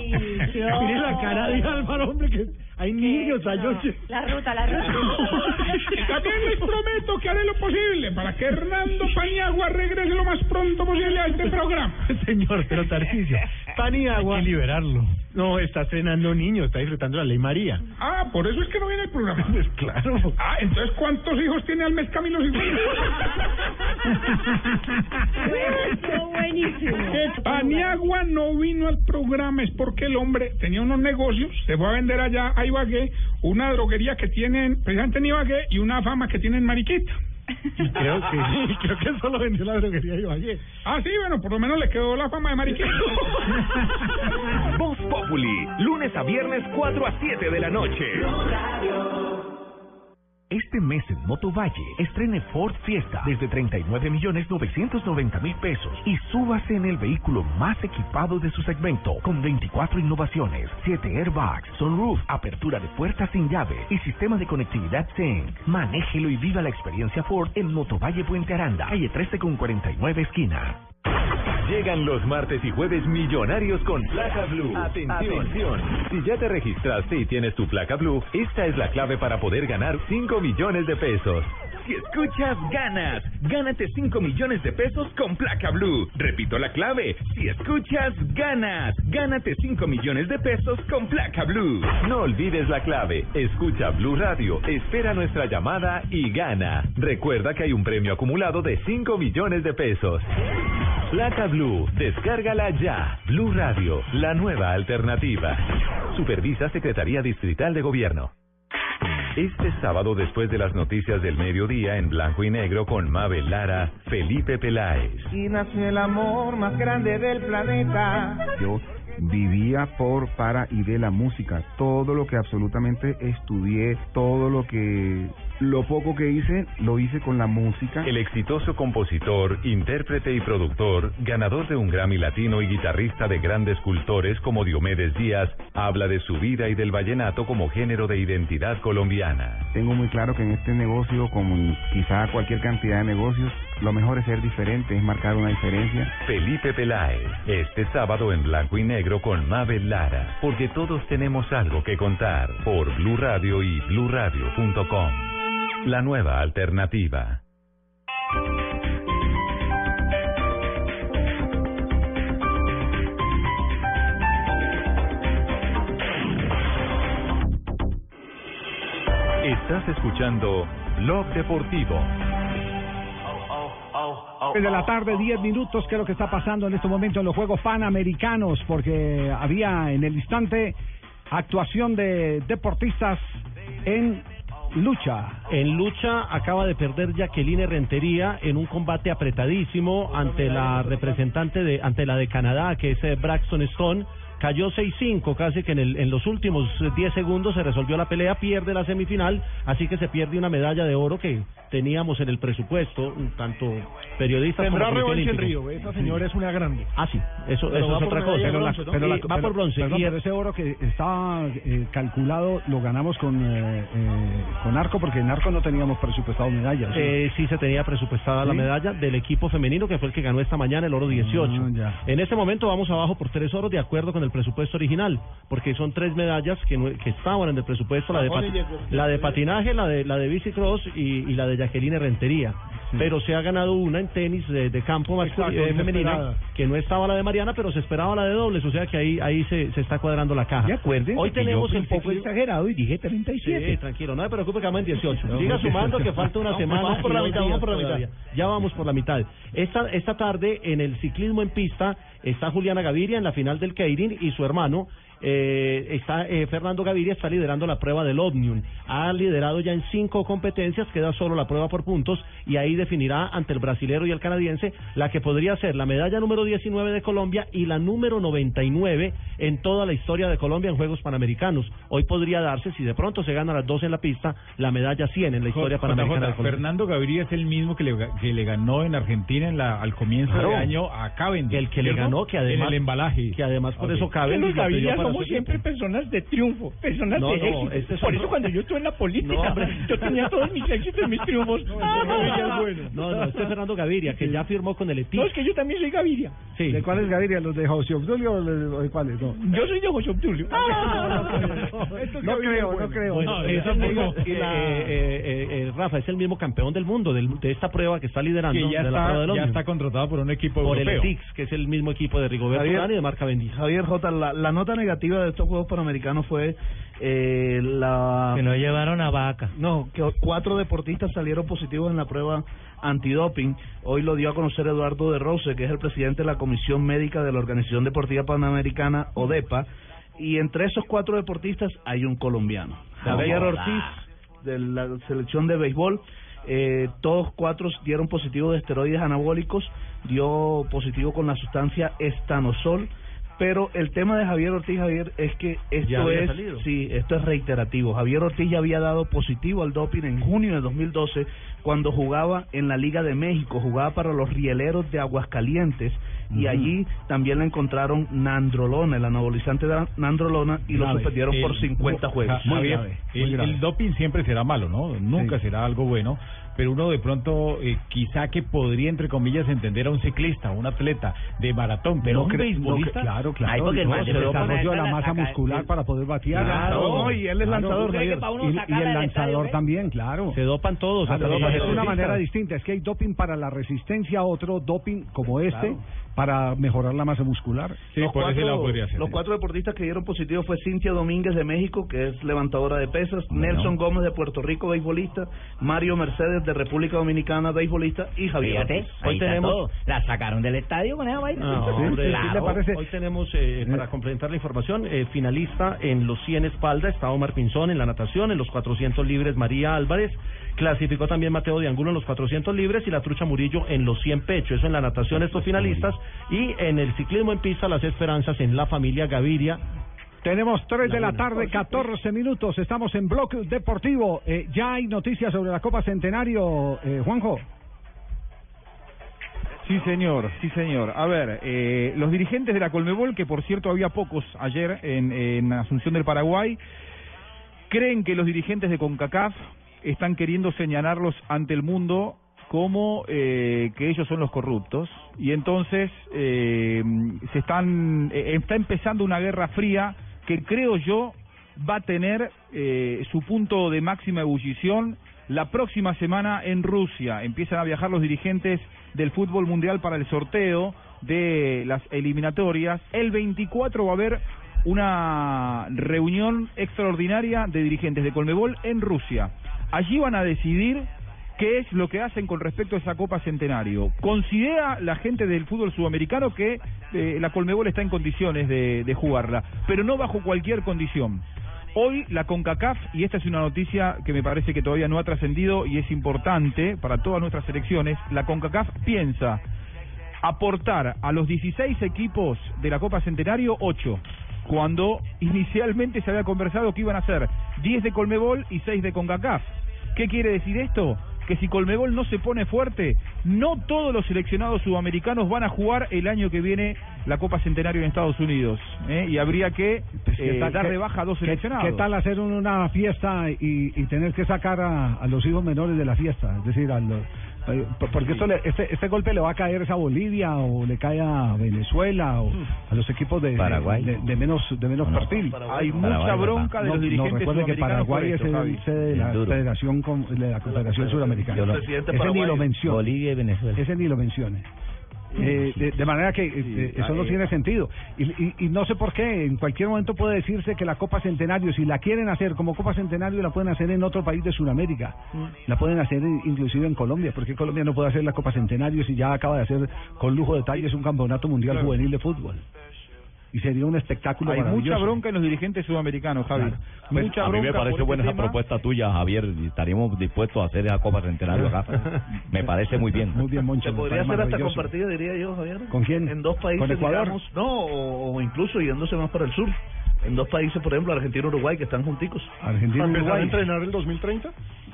Mire la cara de Álvaro, hombre, que hay niños anoche. La ruta, la ruta. *laughs* También les prometo que haré lo posible para que Hernando Paniagua regrese lo más pronto posible a este programa. *laughs* Señor, pero Tarcisio, pan y agua. Hay que liberarlo. No, está estrenando niño, está disfrutando la ley María. Ah, por eso es que no viene el programa. Pues *laughs* claro. Ah, entonces ¿cuántos hijos tiene al mes Camilo buenísimo. Que Paniagua no vino al programa es porque el hombre tenía unos negocios, se fue a vender allá a Ibagué, una droguería que tienen precisamente en Ibagué y una fama que tienen en Mariquita. Creo que, creo que solo vendió la droguería de Ibagué. Ah, sí, bueno, por lo menos le quedó la fama de Mariquita. *laughs* Lunes a viernes 4 a 7 de la noche. Este mes en Motovalle, estrene Ford Fiesta desde 39 millones 990 mil pesos y súbase en el vehículo más equipado de su segmento con 24 innovaciones, 7 airbags, sunroof, apertura de puertas sin llave y sistema de conectividad Sync. Manéjelo y viva la experiencia Ford en Motovalle Puente Aranda, calle 13 con 49 esquina. Llegan los martes y jueves millonarios con placa blue. Atención. Si ya te registraste y tienes tu placa blue, esta es la clave para poder ganar 5 millones de pesos. Si escuchas, ganas. Gánate 5 millones de pesos con placa blue. Repito la clave. Si escuchas, ganas. Gánate 5 millones de pesos con placa blue. No olvides la clave. Escucha Blue Radio, espera nuestra llamada y gana. Recuerda que hay un premio acumulado de 5 millones de pesos. Placa Blue, descárgala ya. Blue Radio, la nueva alternativa. Supervisa Secretaría Distrital de Gobierno. Este sábado, después de las noticias del mediodía en blanco y negro con Mabel Lara, Felipe Peláez. Y nació el amor más grande del planeta. Yo vivía por, para y de la música. Todo lo que absolutamente estudié, todo lo que, lo poco que hice, lo hice con la música. El exitoso compositor, intérprete y productor, ganador de un Grammy Latino y guitarrista de grandes cultores como Diomedes Díaz, habla de su vida y del vallenato como género de identidad colombiana. Tengo muy claro que en este negocio, como en quizá cualquier cantidad de negocios, lo mejor es ser diferente, es marcar una diferencia. Felipe Peláez, este sábado en blanco y negro con Mabel Lara, porque todos tenemos algo que contar por Blue Radio y bluradio.com. La nueva alternativa. Estás escuchando Blog Deportivo. de la tarde, 10 minutos, que es lo que está pasando en este momento en los Juegos Panamericanos, porque había en el instante actuación de deportistas en lucha. En lucha acaba de perder Jacqueline Rentería en un combate apretadísimo ante la representante de ante la de Canadá, que es eh, Braxton Stone. Cayó 6-5, casi que en, el, en los últimos eh, 10 segundos se resolvió la pelea, pierde la semifinal, así que se pierde una medalla de oro que teníamos en el presupuesto, tanto periodistas Tendrá como revancha en Olímpico. Río. Esa señora es una grande. Ah, sí, eso, Pero eso es otra cosa. de Pero la- bronce, ¿no? pero la- Eh, va por bronce. Perdón, Y- pero ese oro que estaba eh, calculado lo ganamos con eh, eh, con arco porque en arco no teníamos presupuestado medallas. ¿sí? Eh, sí se tenía presupuestada la medalla del equipo femenino que fue el que ganó esta mañana el oro 18. Ah. En este momento vamos abajo por tres oros de acuerdo con el presupuesto original, porque son tres medallas que, no- que estaban en el presupuesto, la de, pat- la de patinaje, la de la de bicicross y, y la de Jacqueline Rentería. Pero se ha ganado una en tenis de, de campo masculino femenina, que no estaba la de Mariana, pero se esperaba la de dobles, o sea que ahí ahí se, se está cuadrando la caja. Hoy tenemos el poco exagerado y dije 37. Sí, tranquilo, no me preocupe que vamos en 18. No, Siga sumando que falta una semana. vamos por la mitad, vamos por la mitad. Ya vamos por la mitad. Esta, esta tarde en el ciclismo en pista está Juliana Gaviria en la final del Keirin y su hermano eh, está eh, Fernando Gaviria está liderando la prueba del Omnium. Ha liderado ya en cinco competencias, queda solo la prueba por puntos y ahí definirá ante el brasilero y el canadiense la que podría ser la medalla número 19 de Colombia y la número 99 en toda la historia de Colombia en Juegos Panamericanos. Hoy podría darse, si de pronto se gana las dos en la pista, la medalla 100 en la historia J- panamericana de JJ, Colombia. Fernando Gaviria es el mismo que le, que le ganó en Argentina en la, al comienzo Claro. de año a Cavendish. El que le ganó, que además- En el embalaje. que además por Ok. eso Cavendish somos siempre personas de triunfo, personas No, de no, éxito. este es Por eso cuando yo estuve en la política, No, yo tenía todos mis éxitos, mis triunfos. *laughs* No, no, este es Fernando Gaviria, que ya firmó con el EPI. No, es que yo también soy Gaviria. Sí. ¿De cuáles Gaviria? ¿Los de José Obdulio o de, cuáles? No. Yo soy de José Obdulio. No creo, no creo. No, no. Y Rafa, es el mismo campeón del mundo de esta prueba que está liderando Que ya de la está- ya está contratado por un equipo por el europeo. ETIX, que es el mismo equipo de Rigoberto Urán y de Marca Cavendish. Javier J, la, la nota negativa de estos Juegos Panamericanos fue eh, la... Que no llevaron a vaca. No, que cuatro deportistas salieron positivos en la prueba antidoping. Hoy lo dio a conocer Eduardo de Rose, que es el presidente de la Comisión Médica de la Organización Deportiva Panamericana, ODEPA, y entre esos cuatro deportistas hay un colombiano. Javier. Ortiz, de la selección de béisbol. Eh, todos cuatro dieron positivo de esteroides anabólicos, dio positivo con la sustancia estanosol, pero el tema de Javier Ortiz, Javier, es que esto es, salido. sí, esto es reiterativo. Javier Ortiz ya había dado positivo al doping en junio de 2012 cuando jugaba en la Liga de México, jugaba para los Rieleros de Aguascalientes y allí también le encontraron nandrolona, el anabolizante de nandrolona y lo suspendieron por El- 50 juegos. El, el doping siempre será malo, ¿no? Nunca será algo bueno, pero uno de pronto eh, quizá que podría, entre comillas, entender a un ciclista, un atleta de maratón, pero No un beisbolista. no claro, claro. Ay, porque el no, se dopa. desarrolló la masa muscular para poder batear. Claro, no, y él es lanzador, Javier. Y, y el lanzador también, claro. Se dopan todos. Ah, hasta pero los es una manera distinta. Es que hay doping para la resistencia, otro doping como este Claro. Para mejorar la masa muscular. los, cuatro, los cuatro deportistas que dieron positivo fue Cintia Domínguez de México, que es levantadora de pesas, Nelson Gómez de Puerto Rico, beisbolista, Mario Mercedes de República Dominicana, beisbolista, y Javier Fíjate, está todo. La sacaron del estadio con esa vaina. No, hombre, Claro. Hoy tenemos, eh, para complementar la información, eh, finalista en los 100 espalda está Omar Pinzón en la natación, en los 400 libres María Álvarez, clasificó también Mateo de Angulo en los 400 libres y la Trucha Murillo en los 100 pecho, eso en la natación estos finalistas y en el ciclismo en pista las esperanzas en la familia Gaviria. Tenemos 3 de la tarde, 14 minutos. Estamos en Bloque Deportivo. Eh, ya hay noticias sobre la Copa Centenario, eh, Juanjo. Sí, señor, sí, señor. A ver, eh, los dirigentes de la Colmebol, que por cierto había pocos ayer en, en Asunción del Paraguay, creen que los dirigentes de CONCACAF están queriendo señalarlos ante el mundo como eh, que ellos son los corruptos y entonces eh, se están eh, está empezando una guerra fría que creo yo va a tener eh, su punto de máxima ebullición la próxima semana en Rusia. Empiezan a viajar los dirigentes del fútbol mundial para el sorteo de las eliminatorias. El 24 va a haber una reunión extraordinaria de dirigentes de Colmebol en Rusia. Allí van a decidir qué es lo que hacen con respecto a esa Copa Centenario. Considera la gente del fútbol sudamericano que eh, la Colmebol está en condiciones de, de jugarla, pero no bajo cualquier condición. Hoy la CONCACAF, y esta es una noticia que me parece que todavía no ha trascendido y es importante para todas nuestras selecciones, la CONCACAF piensa aportar a los 16 equipos de la Copa Centenario 8, cuando inicialmente se había conversado que iban a ser 10 de Colmebol y 6 de CONCACAF. ¿Qué quiere decir esto? que si Colmebol no se pone fuerte, no todos los seleccionados sudamericanos van a jugar el año que viene la Copa Centenario en Estados Unidos. ¿eh? Y habría que ¿Qué eh, dar qué- de baja a dos qué- seleccionados. ¿Qué tal hacer una fiesta y, y tener que sacar a, a los hijos menores de la fiesta? Es decir, a los, porque esto le- este, este golpe le va a caer es a Bolivia o le cae a Venezuela o a los equipos de, de- Paraguay. de, de menos de menos perfil. Hay mucha bronca de No, los no, dirigentes recuerde que sudamericanos por Paraguay es esto, el Javi. sede de la Es. Federación con- de la Confederación Suramericana. Ese ni lo menciona. Bolivia y Venezuela. Ese ni lo mencione. Eh, de, de manera que eh, eso no tiene sentido. Y, y, y no sé por qué, en cualquier momento puede decirse que la Copa Centenario, si la quieren hacer como Copa Centenario, la pueden hacer en otro país de Sudamérica. La pueden hacer in- inclusive en Colombia. porque Colombia no puede hacer la Copa Centenario si ya acaba de hacer con lujo de detalles un campeonato mundial Claro. juvenil de fútbol? Y sería un espectáculo Hay mucha bronca en los dirigentes sudamericanos, Javi. Pues, mucha a mí me parece por buena este esa tema. propuesta tuya, Javier. y Estaríamos dispuestos a hacer esa Copa Centenario acá. *laughs* Me parece muy bien. Muy bien, Moncho. Se podría hacer hasta compartida, diría yo, Javier. ¿Con quién? En dos países, ¿Con Ecuador? digamos, no, o, o incluso yéndose más para el sur. En dos países, por ejemplo, Argentina y Uruguay, que están junticos. Argentina ¿Para y Uruguay. entrenar el 2030?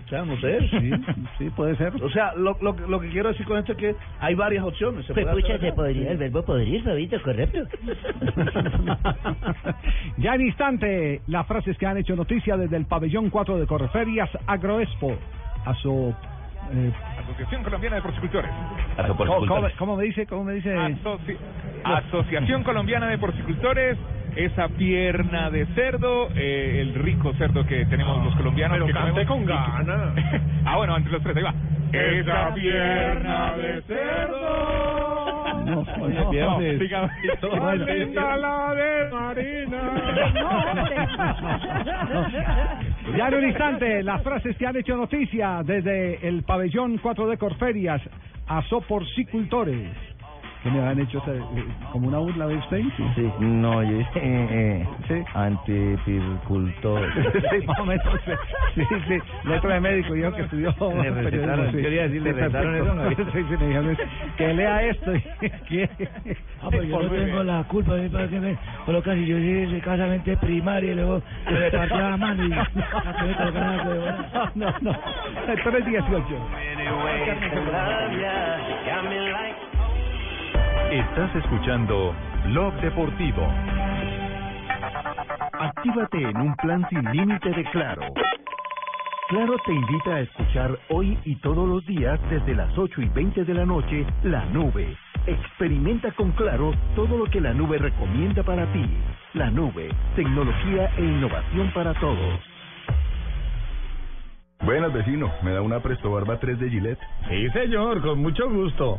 O sea, no sé. Sí, sí, puede ser. O sea, lo, lo, que- lo que quiero decir con esto es que hay varias opciones. Se Pues puede pucha, hacer se podría, el verbo podrir, Fabito, correcto. *laughs* Ya en instante, las frases que han hecho noticia desde el pabellón 4 de Correferias Agroexpo. A su. Eh, Asociación Colombiana de Porcicultores. ¿cómo, cómo- cómo me dice? ¿Cómo me dice? Asoci- Asociación Colombiana de Porcicultores. Esa pierna de cerdo, eh, el rico cerdo que tenemos los colombianos. Pero que cante con ganas. *laughs* ah, bueno, entre los tres, ahí va. Esa pierna de cerdo. No, no, *laughs* *laughs* dígame. Bueno. Linda la de Marina. Ya *laughs* en un instante, las frases que han hecho noticia desde el pabellón 4 de Corferias a Soporcicultores me han hecho eh, como una burla de usted. Sí, sí. No, yo dije eh, eh *laughs* sí, más o. Sí, sí. El de médico dijo que estudió. Le recetaron, sí. quería decir, le recetaron eso. No, *laughs* sí, que lea esto. *laughs* ¿Qué? Ah, yo no tengo la culpa de para que me. Si yo llegué escasamente primaria y luego me partía la mano No, no, no. Esto es 18. Estás escuchando Blog Deportivo. Actívate en un plan sin límite de Claro. Claro te invita a escuchar hoy y todos los días desde las 8 y 20 de la noche La Nube. Experimenta con Claro todo lo que la nube recomienda para ti. La Nube, tecnología e innovación para todos. Buenas, vecino. ¿Me da una Presto Barba 3 de Gillette? Sí, señor, con mucho gusto.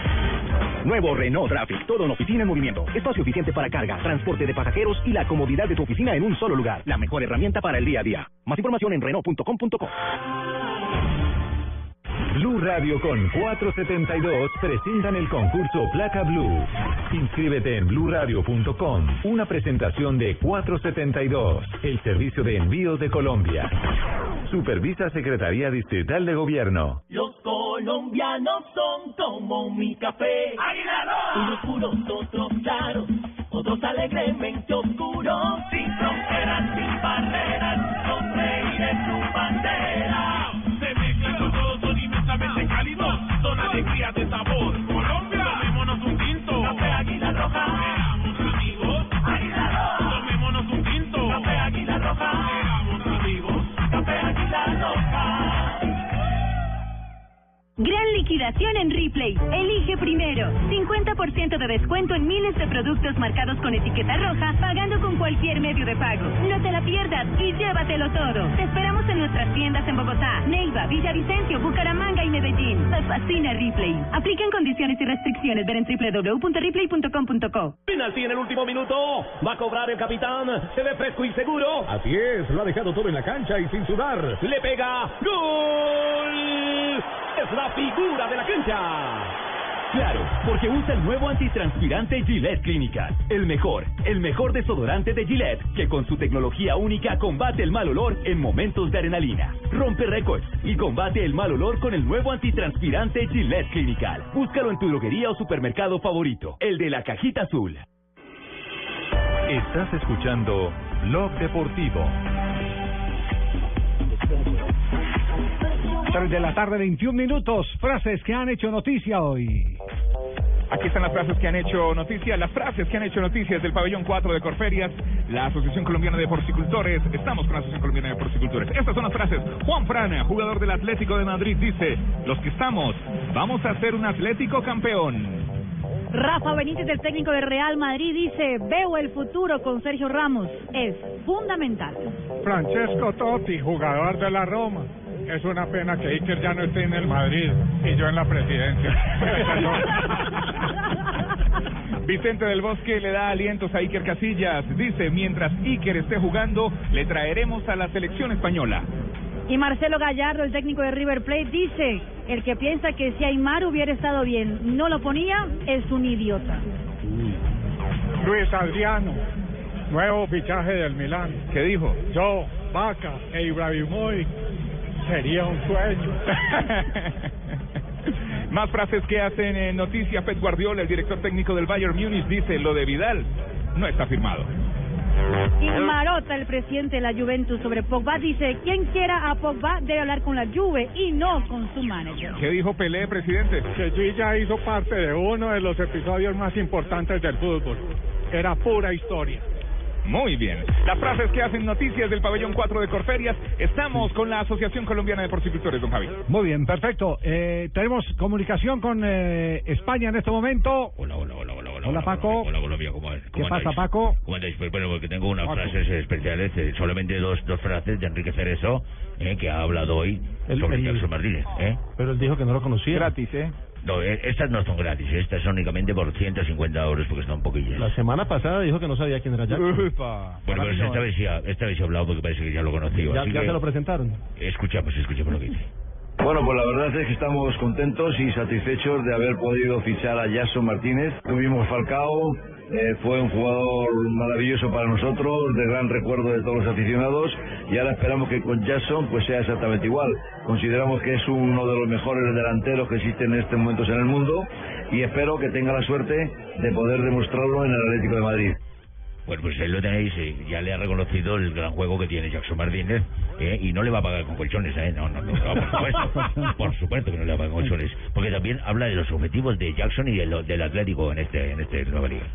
Nuevo Renault Traffic, todo en oficina en movimiento. Espacio eficiente para carga, transporte de pasajeros y la comodidad de tu oficina en un solo lugar. La mejor herramienta para el día a día. Más información en Renault.com.co. Blue Radio con 472 presentan el concurso Placa Blue. Inscríbete en bluradio.com. Una presentación de 472, el servicio de envíos de Colombia. Supervisa Secretaría Distrital de Gobierno. Los colombianos son como mi café. Unos puros, otros claros, otros alegremente oscuros. Sin fronteras, Gran liquidación en Ripley. Elige primero. 50% de descuento en miles de productos marcados con etiqueta roja, pagando con cualquier medio de pago. No te la pierdas y llévatelo todo. Te esperamos en nuestras tiendas en Bogotá, Neiva, Villavicencio, Bucaramanga y Medellín. Me fascina Ripley. Aplican condiciones y restricciones. Ver en www.ripley.com.co. Penalti en el último minuto. Va a cobrar el capitán. Se ve fresco y seguro. Así es, lo ha dejado todo en la cancha y sin sudar. Le pega. ¡Gol! Es la figura de la cancha. Claro, porque usa el nuevo antitranspirante Gillette Clinical. El mejor, el mejor desodorante de Gillette, que con su tecnología única combate el mal olor en momentos de adrenalina. Rompe récords y combate el mal olor con el nuevo antitranspirante Gillette Clinical. Búscalo en tu droguería o supermercado favorito, el de la cajita azul. Estás escuchando Blog Deportivo. 3 de la tarde, 21 minutos. Frases que han hecho noticia hoy. Aquí están las frases que han hecho noticia, las frases que han hecho noticias del pabellón 4 de Corferias, la Asociación Colombiana de Porcicultores. Estamos con la Asociación Colombiana de Porcicultores. Estas son las frases. Juan Frana, jugador del Atlético de Madrid, dice: Los que estamos, vamos a ser un Atlético campeón. Rafa Benítez, el técnico de Real Madrid, dice, veo el futuro con Sergio Ramos. Es fundamental. Francesco Totti, jugador de la Roma. Es una pena que Iker ya no esté en el Madrid y yo en la presidencia. *laughs* Vicente del Bosque le da alientos a Iker Casillas. Dice, mientras Iker esté jugando, le traeremos a la selección española. Y Marcelo Gallardo, el técnico de River Plate, dice, el que piensa que si Aymar hubiera estado bien, no lo ponía, es un idiota. Luis Adriano, nuevo fichaje del Milán. ¿Qué dijo? Yo, Vaca e Ibrahimovic sería un sueño. *laughs* Más frases que hacen en noticia Pep Guardiola, el director técnico del Bayern Múnich, dice, lo de Vidal no está firmado. Y Marota, el presidente de la Juventus, sobre Pogba, dice, quien quiera a Pogba debe hablar con la Juve y no con su manager. ¿Qué dijo Pelé, presidente? Que Luis ya hizo parte de uno de los episodios más importantes del fútbol. Era pura historia. Muy bien. Las frases que hacen noticias del pabellón 4 de Corferias. Estamos con la Asociación Colombiana de Porcicultores, don Javi. Muy bien, perfecto. Eh, tenemos comunicación con eh, España en este momento. Hola, hola, hola, hola. Hola, Hola, Paco. Hola, Colombia, ¿cómo, es? ¿Qué ¿Cómo pasa? Paco? ¿Cómo andáis? Pues bueno, porque tengo unas Paco. frases especiales, eh, solamente dos, dos frases de Enrique Cerezo, eh, que ha hablado hoy El- sobre el- Jackson Martínez. ¿eh? Pero él dijo que no lo conocía. Gratis, ¿eh? No, eh, estas no son gratis, estas son únicamente por 150 euros porque están poquillas. La semana pasada dijo que no sabía quién era Jackson. Bueno, pero esta vez, ha, esta vez ha hablado porque parece que ya lo conocía. Ya, así ya que se lo presentaron. Escuchamos, escuchamos lo que dice. Bueno, pues la verdad es que estamos contentos y satisfechos de haber podido fichar a Jason Martínez. Tuvimos Falcao, eh, fue un jugador maravilloso para nosotros, de gran recuerdo de todos los aficionados y ahora esperamos que con Jason pues sea exactamente igual. Consideramos que es uno de los mejores delanteros que existen en estos momentos en el mundo y espero que tenga la suerte de poder demostrarlo en el Atlético de Madrid. Bueno, pues ahí lo tenéis, eh, ya le ha reconocido el gran juego que tiene Jackson Martínez, eh, y no le va a pagar con colchones, ¿eh? No, no, no, no, por supuesto, *laughs* por supuesto que no le va a pagar con colchones, porque también habla de los objetivos de Jackson y de lo- del Atlético en este en este nueva liga.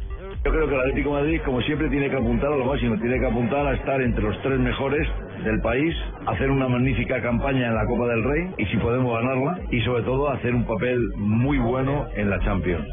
Yo creo que el Atlético Madrid, como siempre, tiene que apuntar a lo máximo, tiene que apuntar a estar entre los tres mejores del país, hacer una magnífica campaña en la Copa del Rey y si podemos ganarla y sobre todo hacer un papel muy bueno en la Champions.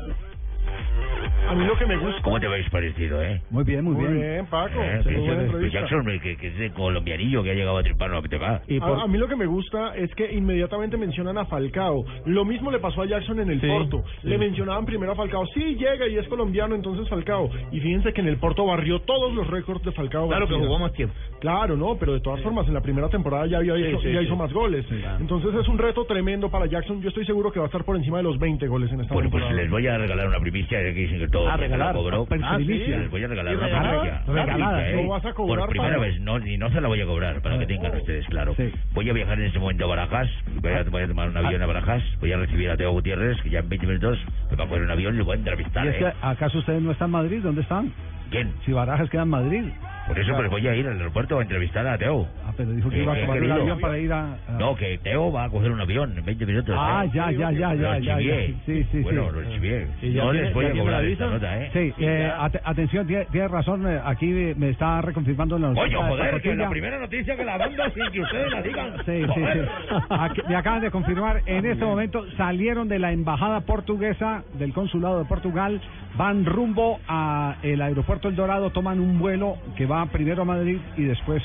A mí lo que me gusta. ¿Cómo te habéis parecido, eh? Muy bien, muy, Muy bien, Paco. Eh, que- que. Jackson, que, que es de colombianillo que ha llegado a tripar no te va. A, a mí lo que me gusta es que inmediatamente mencionan a Falcao. Lo mismo le pasó a Jackson en el Sí, Porto. sí. Le mencionaban primero a Falcao. Sí, llega y es colombiano, entonces Falcao. Y fíjense que en el Porto barrió todos los récords de Falcao. Claro que García. jugó más tiempo. Claro, no, pero de todas formas en la primera temporada ya, había hecho, sí, ya sí. hizo más goles. Entonces es un reto tremendo para Jackson. Yo estoy seguro que va a estar por encima de los 20 goles en esta Bueno, pues temporada. les voy a regalar una primicia, ya que todo Ah, mundo regalar. lo cobró. Ah, primicia. Les voy a regalar ¿Y una primicia. Regalada, ¿no vas a cobrar Por primera vez, no, y no se la voy a cobrar, para que tengan ustedes claro. Voy a viajar en este momento a Barajas, voy a, voy a tomar un avión a Barajas, voy a recibir a Teo Gutiérrez, que ya en 20 minutos me va a coger un avión y lo voy a entrevistar. ¿Y es que ¿eh? acaso ustedes no están en Madrid? ¿Dónde están? ¿Quién? Si Barajas queda en Madrid. Por eso pues voy a ir al aeropuerto a entrevistar a Teo. Pero dijo que Eh, iba a eh, tomar un avión para ir a... a- No, que Teo va a coger un avión en 20 minutos. Ah, ¿eh? ya, ya, ya, ya, ya, ya. Sí, sí, Bueno, sí. los chivié. Sí, no tiene- les voy a cobrar esta nota, ¿eh? Sí, eh, ate- atención, tiene, tiene razón, eh, aquí me está reconfirmando la noticia. De joder, que la primera noticia que la mando sin que ustedes la digan. Sí, sí, sí. Aquí- me acaban de confirmar, en este momento salieron de la embajada portuguesa, del consulado de Portugal, van rumbo a el aeropuerto El Dorado, toman un vuelo que va primero a Madrid y después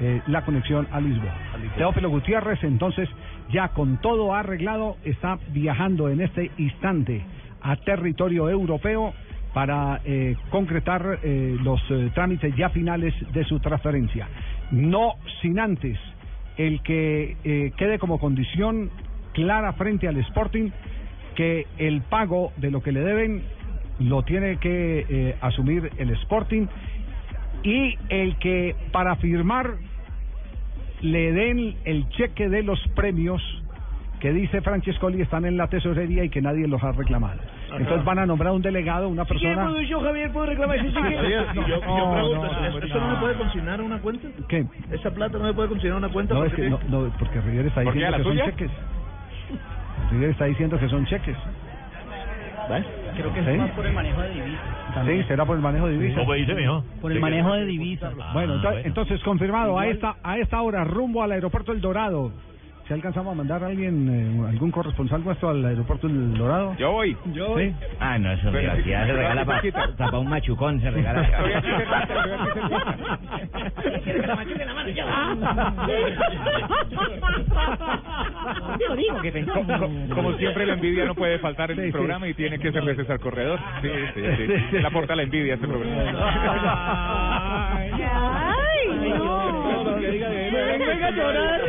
eh, la conexión a Lisboa. Teófilo Gutiérrez, entonces, ya con todo arreglado, está viajando en este instante a territorio europeo para eh, concretar eh, los eh, trámites ya finales de su transferencia. No sin antes el que eh, quede como condición clara frente al Sporting que el pago de lo que le deben lo tiene que asumir el Sporting y el que para firmar le den el cheque de los premios que dice Francescoli están en la tesorería y que nadie los ha reclamado. Entonces van a nombrar un delegado, una ¿Qué persona... puedo yo, Javier? ¿Puedo reclamar ese cheque? Javier, y yo, yo No, pregunto, no, ¿eso, eso no se puede consignar a una cuenta? ¿Qué? ¿Esa plata no se puede consignar a una cuenta? No, ¿Por es que qué? no, no, porque está ¿Por qué, diciendo que son cheques. River está diciendo que son cheques. Creo que ¿Sí? es más por el manejo de divisas. Sí, será por el manejo de divisas. ¿Cómo dice, mijo? Por el manejo de divisas. Bueno, ento- bueno. entonces confirmado, a esta, a esta hora, rumbo al aeropuerto El Dorado. ¿Se alcanzamos a mandar a alguien, eh, algún corresponsal nuestro al aeropuerto El Dorado? Yo voy. Yo ¿Sí? Ah, no, eso Pero sí, se regala para cerquita. un machucón, se regala. Aquí Digo, que Co- co- Como siempre, la envidia no puede faltar en el programa y tiene que ser de César Corredor. Sí, sí, sí. Le aporta la envidia este programa. Ay, no. Venga a llorar.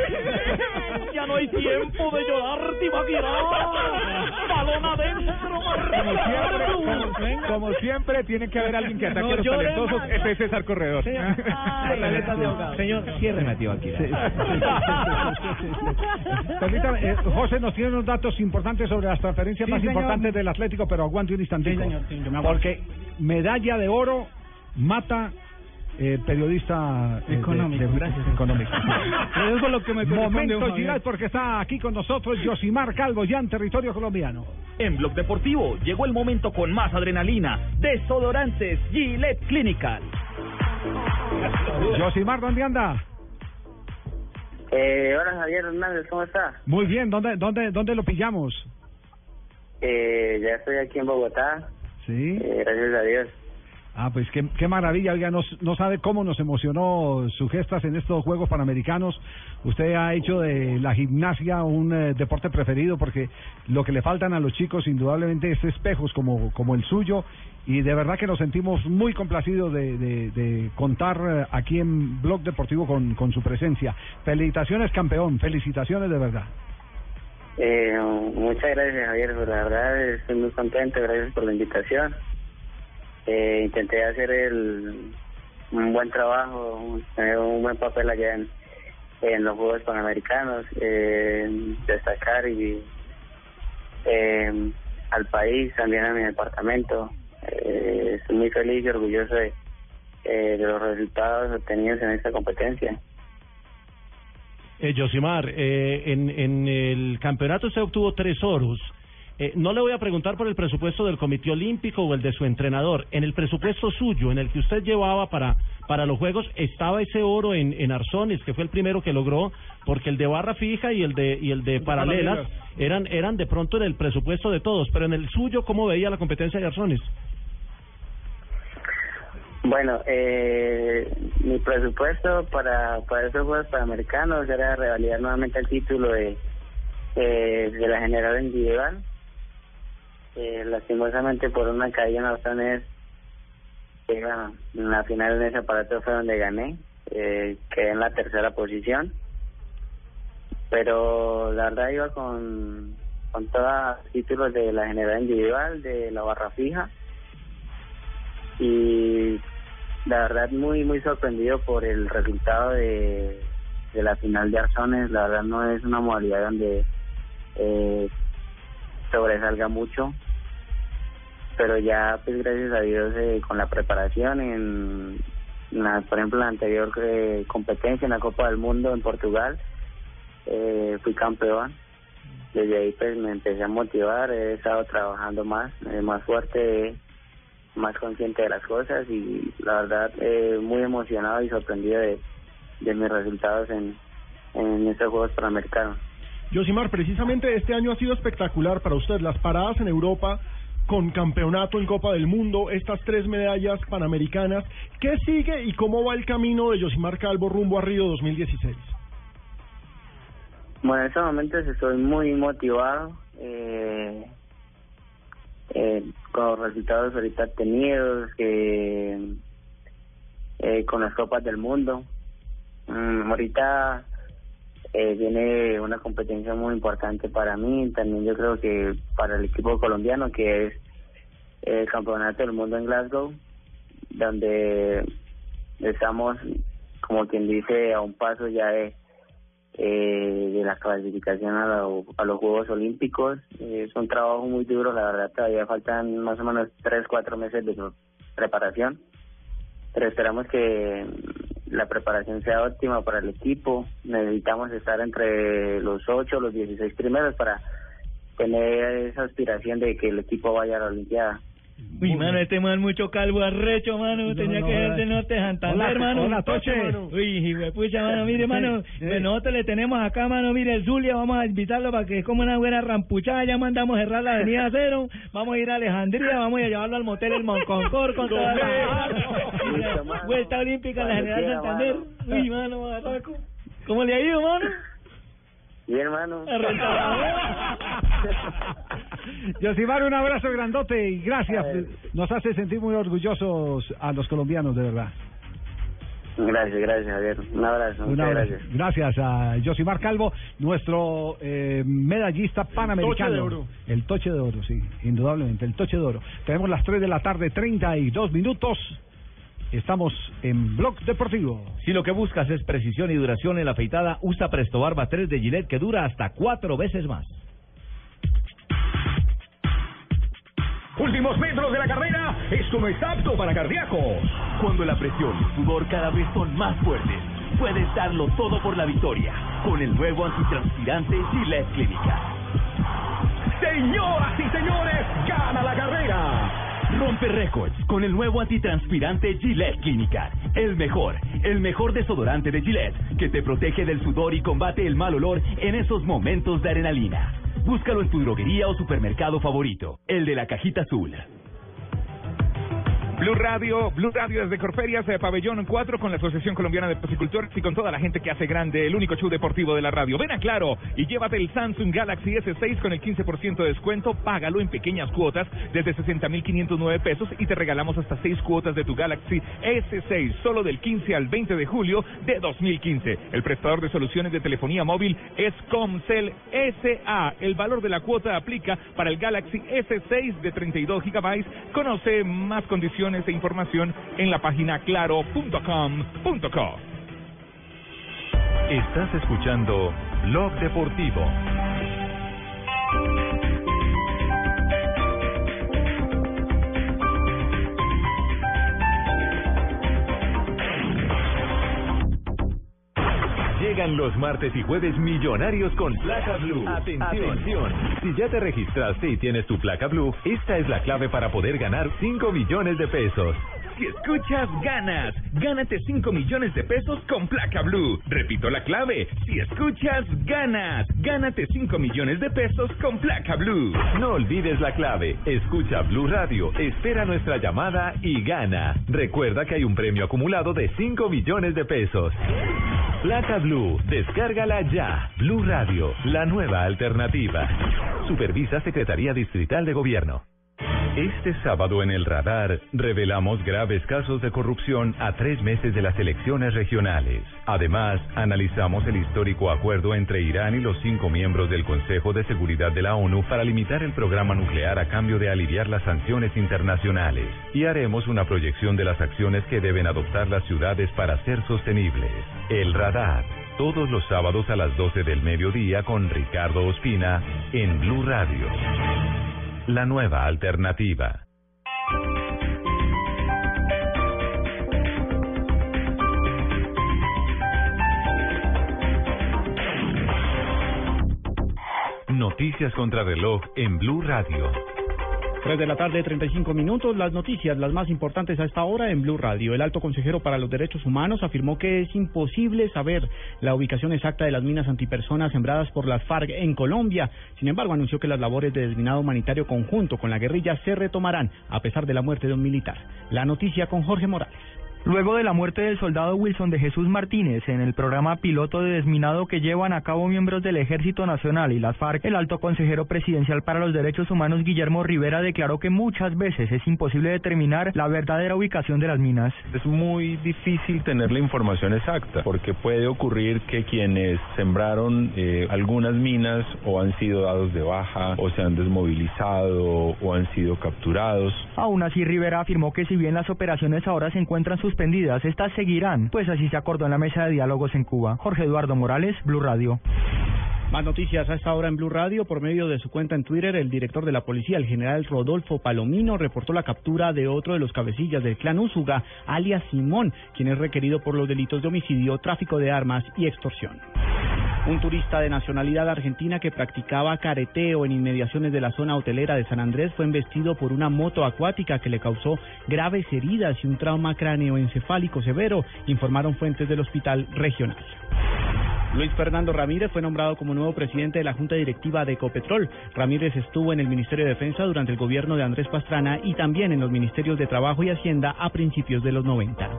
Ya no hay tiempo de llorar, Tibaquirá. Balón adentro, Como siempre, como, como siempre, tiene que haber alguien que ataque No a los talentosos. Ese es César Corredor. Señor, Cierre, Mateo Akira. *laughs* Permítame, eh, José nos tiene unos datos importantes sobre las transferencias Sí, más señor. importantes del Atlético, pero aguante un instantico. Sí, señor, sí, me porque medalla de oro mata eh, periodista eh, de- Económico, de- gracias. económico. *laughs* Eso es lo que me Momento. Giral, porque está aquí con nosotros Yosimar Calvo, ya en territorio colombiano. En Blog Deportivo llegó el momento con más adrenalina. Desodorantes Gillette Clinical. Yosimar, ¿dónde anda? Eh, hola Javier Hernández, ¿cómo está? Muy bien, ¿dónde, dónde, dónde lo pillamos? Eh, ya estoy aquí en Bogotá, Sí. eh, gracias a Dios. Ah, pues qué, maravilla, oiga, no, no sabe cómo nos emocionó sus gestas en estos Juegos Panamericanos. Usted ha hecho de la gimnasia un eh, deporte preferido porque lo que le faltan a los chicos indudablemente es espejos como, como el suyo y de verdad que nos sentimos muy complacidos de, contar eh, aquí en Blog Deportivo con, con su presencia. Felicitaciones campeón, felicitaciones de verdad. Eh, muchas gracias Javier, la verdad estoy muy contento, gracias por la invitación. Eh, intenté hacer el, un buen trabajo, tener un buen papel allá en, los Juegos Panamericanos, eh, destacar y eh, al país, también a mi departamento. Eh, estoy muy feliz y orgulloso de, eh, de los resultados obtenidos en esta competencia. Eh, Yosimar, eh, en, en el campeonato usted obtuvo tres oros. Eh, no le voy a preguntar por el presupuesto del Comité Olímpico o el de su entrenador. En el presupuesto suyo, en el que usted llevaba para, para los Juegos, estaba ese oro en, en Arzones, que fue el primero que logró, porque el de barra fija y el de, y el de paralelas eran, eran de pronto en el presupuesto de todos. Pero en el suyo, ¿cómo veía la competencia de Arzones? Bueno, eh, mi presupuesto para, para esos Juegos Panamericanos era revalidar nuevamente el título de, eh, de la general individual. Eh, lastimosamente por una caída en los planes, bueno, en la final en ese aparato fue donde gané, eh, quedé en la tercera posición. Pero la verdad iba con, con todos los títulos de la general individual, de la barra fija y la verdad muy muy sorprendido por el resultado de, de la final de Arzones la verdad no es una modalidad donde eh, sobresalga mucho pero ya pues gracias a Dios eh, con la preparación en, la, por ejemplo la anterior eh, competencia en la Copa del Mundo en Portugal eh, fui campeón desde ahí pues me empecé a motivar he estado trabajando más eh, más fuerte más consciente de las cosas y la verdad eh, muy emocionado y sorprendido de, de mis resultados en, en estos Juegos Panamericanos. Yosimar, precisamente este año ha sido espectacular para usted. Las paradas en Europa con campeonato en Copa del Mundo, estas tres medallas panamericanas. ¿Qué sigue y cómo va el camino de Yosimar Calvo rumbo a Río 2016? Bueno, en estos momentos estoy muy motivado eh, eh, con los resultados ahorita tenidos, eh, con las Copas del Mundo. Mm, ahorita eh, viene una competencia muy importante para mí, también yo creo que para el equipo colombiano, que es el Campeonato del Mundo en Glasgow, donde estamos, como quien dice, a un paso ya de, eh, la clasificación a, lo- a los Juegos Olímpicos. Eh, es un trabajo muy duro, la verdad, todavía faltan más o menos tres, cuatro meses de preparación, pero esperamos que la preparación sea óptima para el equipo. Necesitamos estar entre los ocho, los 16 primeros para tener esa aspiración de que el equipo vaya a la Olimpiada. Uy, mano, este man mucho calvo arrecho, mano. Tenía no, que ser hola. de norte de Santander, Hola, hermano. hola, Toche. Uy, pucha, mano, mire, *laughs* mano. pues nosotros le tenemos acá, mano, mire, el Zulia. Vamos a invitarlo para que es como una buena rampuchada. Ya mandamos a cerrar la avenida *laughs* Cero. Vamos a ir a Alejandría. Vamos a llevarlo al motel El Monconcor con *laughs* toda la... Vuelta olímpica en la General quiera, Santander. mano. Uy, mano. ¿Cómo le ha ido, mano? Bien, hermano. Yosimar, un abrazo grandote y gracias. Nos hace sentir muy orgullosos a los colombianos, de verdad. Gracias, gracias, Javier. Un abrazo. Un muchas abrazo. gracias. Gracias a Yosimar Calvo, nuestro eh, medallista panamericano. de oro. El toche de oro, sí, indudablemente, el toche de oro. Tenemos las 3 de la tarde, 32 minutos. Estamos en Blog Deportivo. Si lo que buscas es precisión y duración en la afeitada, usa Presto Barba 3 de Gillette que dura hasta cuatro veces más. Últimos metros de la carrera, esto no es apto para cardíacos. Cuando la presión y el sudor cada vez son más fuertes, puedes darlo todo por la victoria con el nuevo antitranspirante Gillette Clínica. Señoras y señores, gana la carrera. Rompe récords con el nuevo antitranspirante Gillette Clinical. El mejor, el mejor desodorante de Gillette que te protege del sudor y combate el mal olor en esos momentos de adrenalina. Búscalo en tu droguería o supermercado favorito, el de la cajita azul. Blue Radio, Blue Radio desde Corferias, eh, Pabellón 4 con la Asociación Colombiana de Pocicultores y con toda la gente que hace grande el único show deportivo de la radio. Ven a Claro y llévate el Samsung Galaxy S6 con el 15% de descuento, págalo en pequeñas cuotas desde 60.509 pesos y te regalamos hasta 6 cuotas de tu Galaxy S6 solo del 15 al 20 de julio de 2015. El prestador de soluciones de telefonía móvil es Comcel SA. El valor de la cuota aplica para el Galaxy S6 de 32 gigabytes. Conoce más condiciones e información en la página claro.com.co. Estás escuchando Blog Deportivo. Llegan los martes y jueves millonarios con placa blue. Atención. Si ya te registraste y tienes tu placa blue, esta es la clave para poder ganar 5 millones de pesos. Si escuchas, ganas. Gánate 5 millones de pesos con placa blue. Repito la clave. Si escuchas, ganas. Gánate 5 millones de pesos con placa blue. No olvides la clave. Escucha Blue Radio, espera nuestra llamada y gana. Recuerda que hay un premio acumulado de 5 millones de pesos. Placa Blue, descárgala ya. Blue Radio, la nueva alternativa. Supervisa Secretaría Distrital de Gobierno. Este sábado en el radar revelamos graves casos de corrupción a tres meses de las elecciones regionales. Además, analizamos el histórico acuerdo entre Irán y los cinco miembros del Consejo de Seguridad de la ONU para limitar el programa nuclear a cambio de aliviar las sanciones internacionales. Y haremos una proyección de las acciones que deben adoptar las ciudades para ser sostenibles. El radar. Todos los sábados a las 12 del mediodía con Ricardo Ospina en Blue Radio. La nueva alternativa. Noticias contra reloj en Blue Radio. 3 de la tarde, 35 minutos. Las noticias, las más importantes a esta hora en Blue Radio. El alto consejero para los derechos humanos afirmó que es imposible saber la ubicación exacta de las minas antipersonas sembradas por las FARC en Colombia. Sin embargo, anunció que las labores de desminado humanitario conjunto con la guerrilla se retomarán a pesar de la muerte de un militar. La noticia con Jorge Morales. Luego de la muerte del soldado Wilson de Jesús Martínez en el programa piloto de desminado que llevan a cabo miembros del Ejército Nacional y las FARC, el alto consejero presidencial para los derechos humanos Guillermo Rivera declaró que muchas veces es imposible determinar la verdadera ubicación de las minas. Es muy difícil tener la información exacta porque puede ocurrir que quienes sembraron eh, algunas minas o han sido dados de baja o se han desmovilizado o han sido capturados. Aún así, Rivera afirmó que si bien las operaciones ahora se encuentran estas seguirán, pues así se acordó en la mesa de diálogos en Cuba. Jorge Eduardo Morales, Blue Radio. Más noticias a esta hora en Blue Radio. Por medio de su cuenta en Twitter, el director de la policía, el general Rodolfo Palomino, reportó la captura de otro de los cabecillas del clan Úsuga, alias Simón, quien es requerido por los delitos de homicidio, tráfico de armas y extorsión. Un turista de nacionalidad argentina que practicaba careteo en inmediaciones de la zona hotelera de San Andrés fue embestido por una moto acuática que le causó graves heridas y un trauma cráneoencefálico severo, informaron fuentes del hospital regional. Luis Fernando Ramírez fue nombrado como nuevo presidente de la Junta Directiva de Ecopetrol. Ramírez estuvo en el Ministerio de Defensa durante el gobierno de Andrés Pastrana y también en los Ministerios de Trabajo y Hacienda a principios de los 90.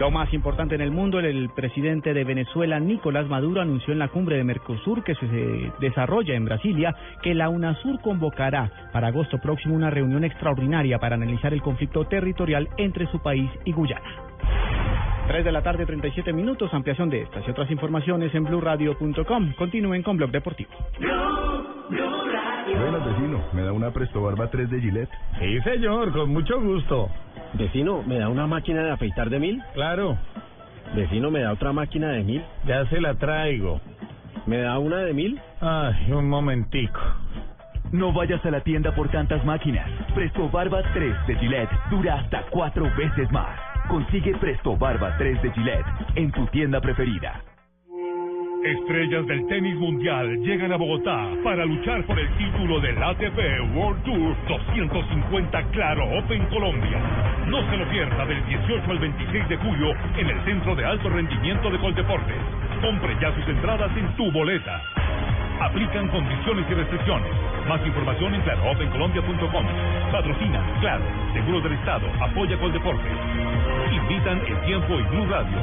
Lo más importante en el mundo, el presidente de Venezuela, Nicolás Maduro, anunció en la cumbre de Mercosur que se desarrolla en Brasilia que la UNASUR convocará para agosto próximo una reunión extraordinaria para analizar el conflicto territorial entre su país y Guyana. 3 de la tarde, 37 minutos. Ampliación de estas y otras informaciones en blurradio.com. Continúen con Blog Deportivo. Buenas, vecino. ¿Me da una Presto Barba 3 de Gillette? Sí, señor, con mucho gusto. Vecino, ¿me da una máquina de afeitar de mil? Claro. Vecino, ¿me da otra máquina de mil? Ya se la traigo. ¿Me da una de mil? Ay, un momentico. No vayas a la tienda por tantas máquinas. Presto Barba 3 de Gillette dura hasta cuatro veces más. Consigue Presto Barba 3 de Gillette en tu tienda preferida. Estrellas del tenis mundial llegan a Bogotá para luchar por el título del ATP World Tour 250 Claro Open Colombia. No se lo pierda del 18 al 26 de julio en el Centro de Alto Rendimiento de Coldeportes. Compre ya sus entradas en tu boleta. Aplican condiciones y restricciones. Más información en claroopencolombia.com. Patrocina, claro, Seguros del Estado, apoya Coldeportes. Invitan el tiempo y Blue Radio.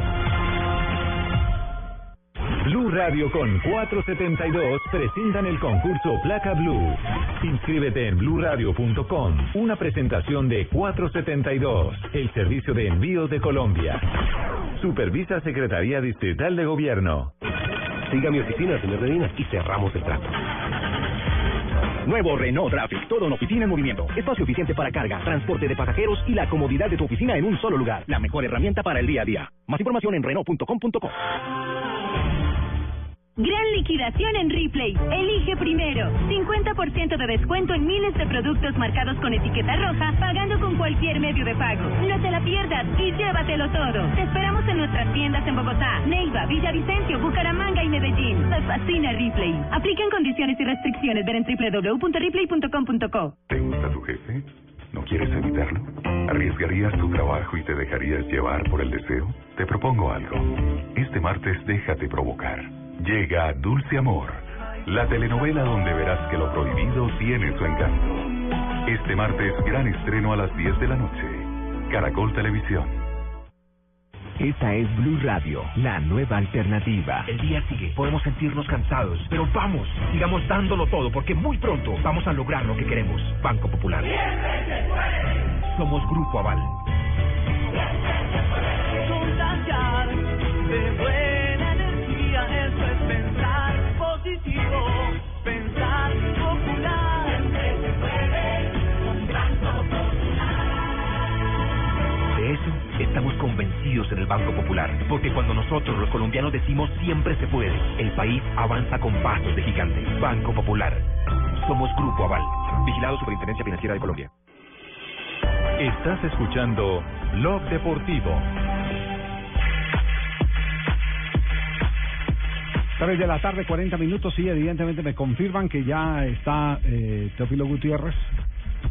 Blue Radio con 472 presentan el concurso Placa Blue. Inscríbete en bluradio.com. Una presentación de 472, el servicio de envíos de Colombia. Supervisa Secretaría Distrital de Gobierno. Siga mi oficina, señor Medina, y cerramos el trato. Nuevo Renault Traffic, todo en oficina en movimiento. Espacio eficiente para carga, transporte de pasajeros y la comodidad de tu oficina en un solo lugar. La mejor herramienta para el día a día. Más información en Renault.com.co. Gran liquidación en Ripley. Elige primero. 50% de descuento en miles de productos marcados con etiqueta roja, pagando con cualquier medio de pago. No te la pierdas y llévatelo todo. Te esperamos en nuestras tiendas en Bogotá, Neiva, Villavicencio, Bucaramanga y Medellín. Te fascina Ripley. Aplican condiciones y restricciones. Ver en www.ripley.com.co. ¿Te gusta tu jefe? ¿No quieres evitarlo? ¿Arriesgarías tu trabajo y te dejarías llevar por el deseo? Te propongo algo. Este martes déjate provocar. Llega Dulce Amor, la telenovela donde verás que lo prohibido tiene su encanto. Este martes, gran estreno a las 10 de la noche. Caracol Televisión. Esta es Blue Radio, la nueva alternativa. El día sigue, podemos sentirnos cansados, pero vamos, sigamos dándolo todo porque muy pronto vamos a lograr lo que queremos. Banco Popular. Somos Grupo Aval. Positivo, pensar popular. se puede con Banco De eso estamos convencidos en el Banco Popular, porque cuando nosotros los colombianos decimos siempre se puede, el país avanza con pasos de gigante. Banco Popular. Somos Grupo Aval. Vigilado Superintendencia Financiera de Colombia. Estás escuchando Blog Deportivo. 3 de la tarde, 40 minutos. Sí, evidentemente me confirman que ya está eh, Teófilo Gutiérrez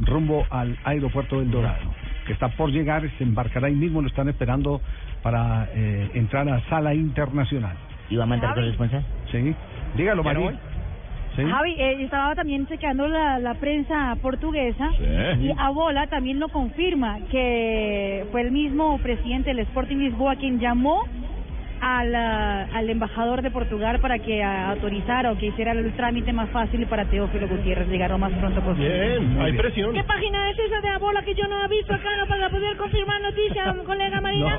rumbo al aeropuerto del Dorado, que está por llegar, se embarcará ahí mismo, lo están esperando para eh, entrar a sala internacional. ¿Y va a mandar corresponsal? Sí. Dígalo, ¿Ya no María. voy? Javi, eh, estaba también checando la, la prensa portuguesa Sí. y Abola también lo confirma, que fue el mismo presidente del Sporting Lisboa quien llamó al, ah, al embajador de Portugal para que ah, autorizara o que hiciera el trámite más fácil para Teófilo Gutiérrez llegar lo más pronto posible. Bien, hay presión. ¿Qué página es esa de Abola que yo no he visto acá no, para poder confirmar noticias, *laughs* colega Marina?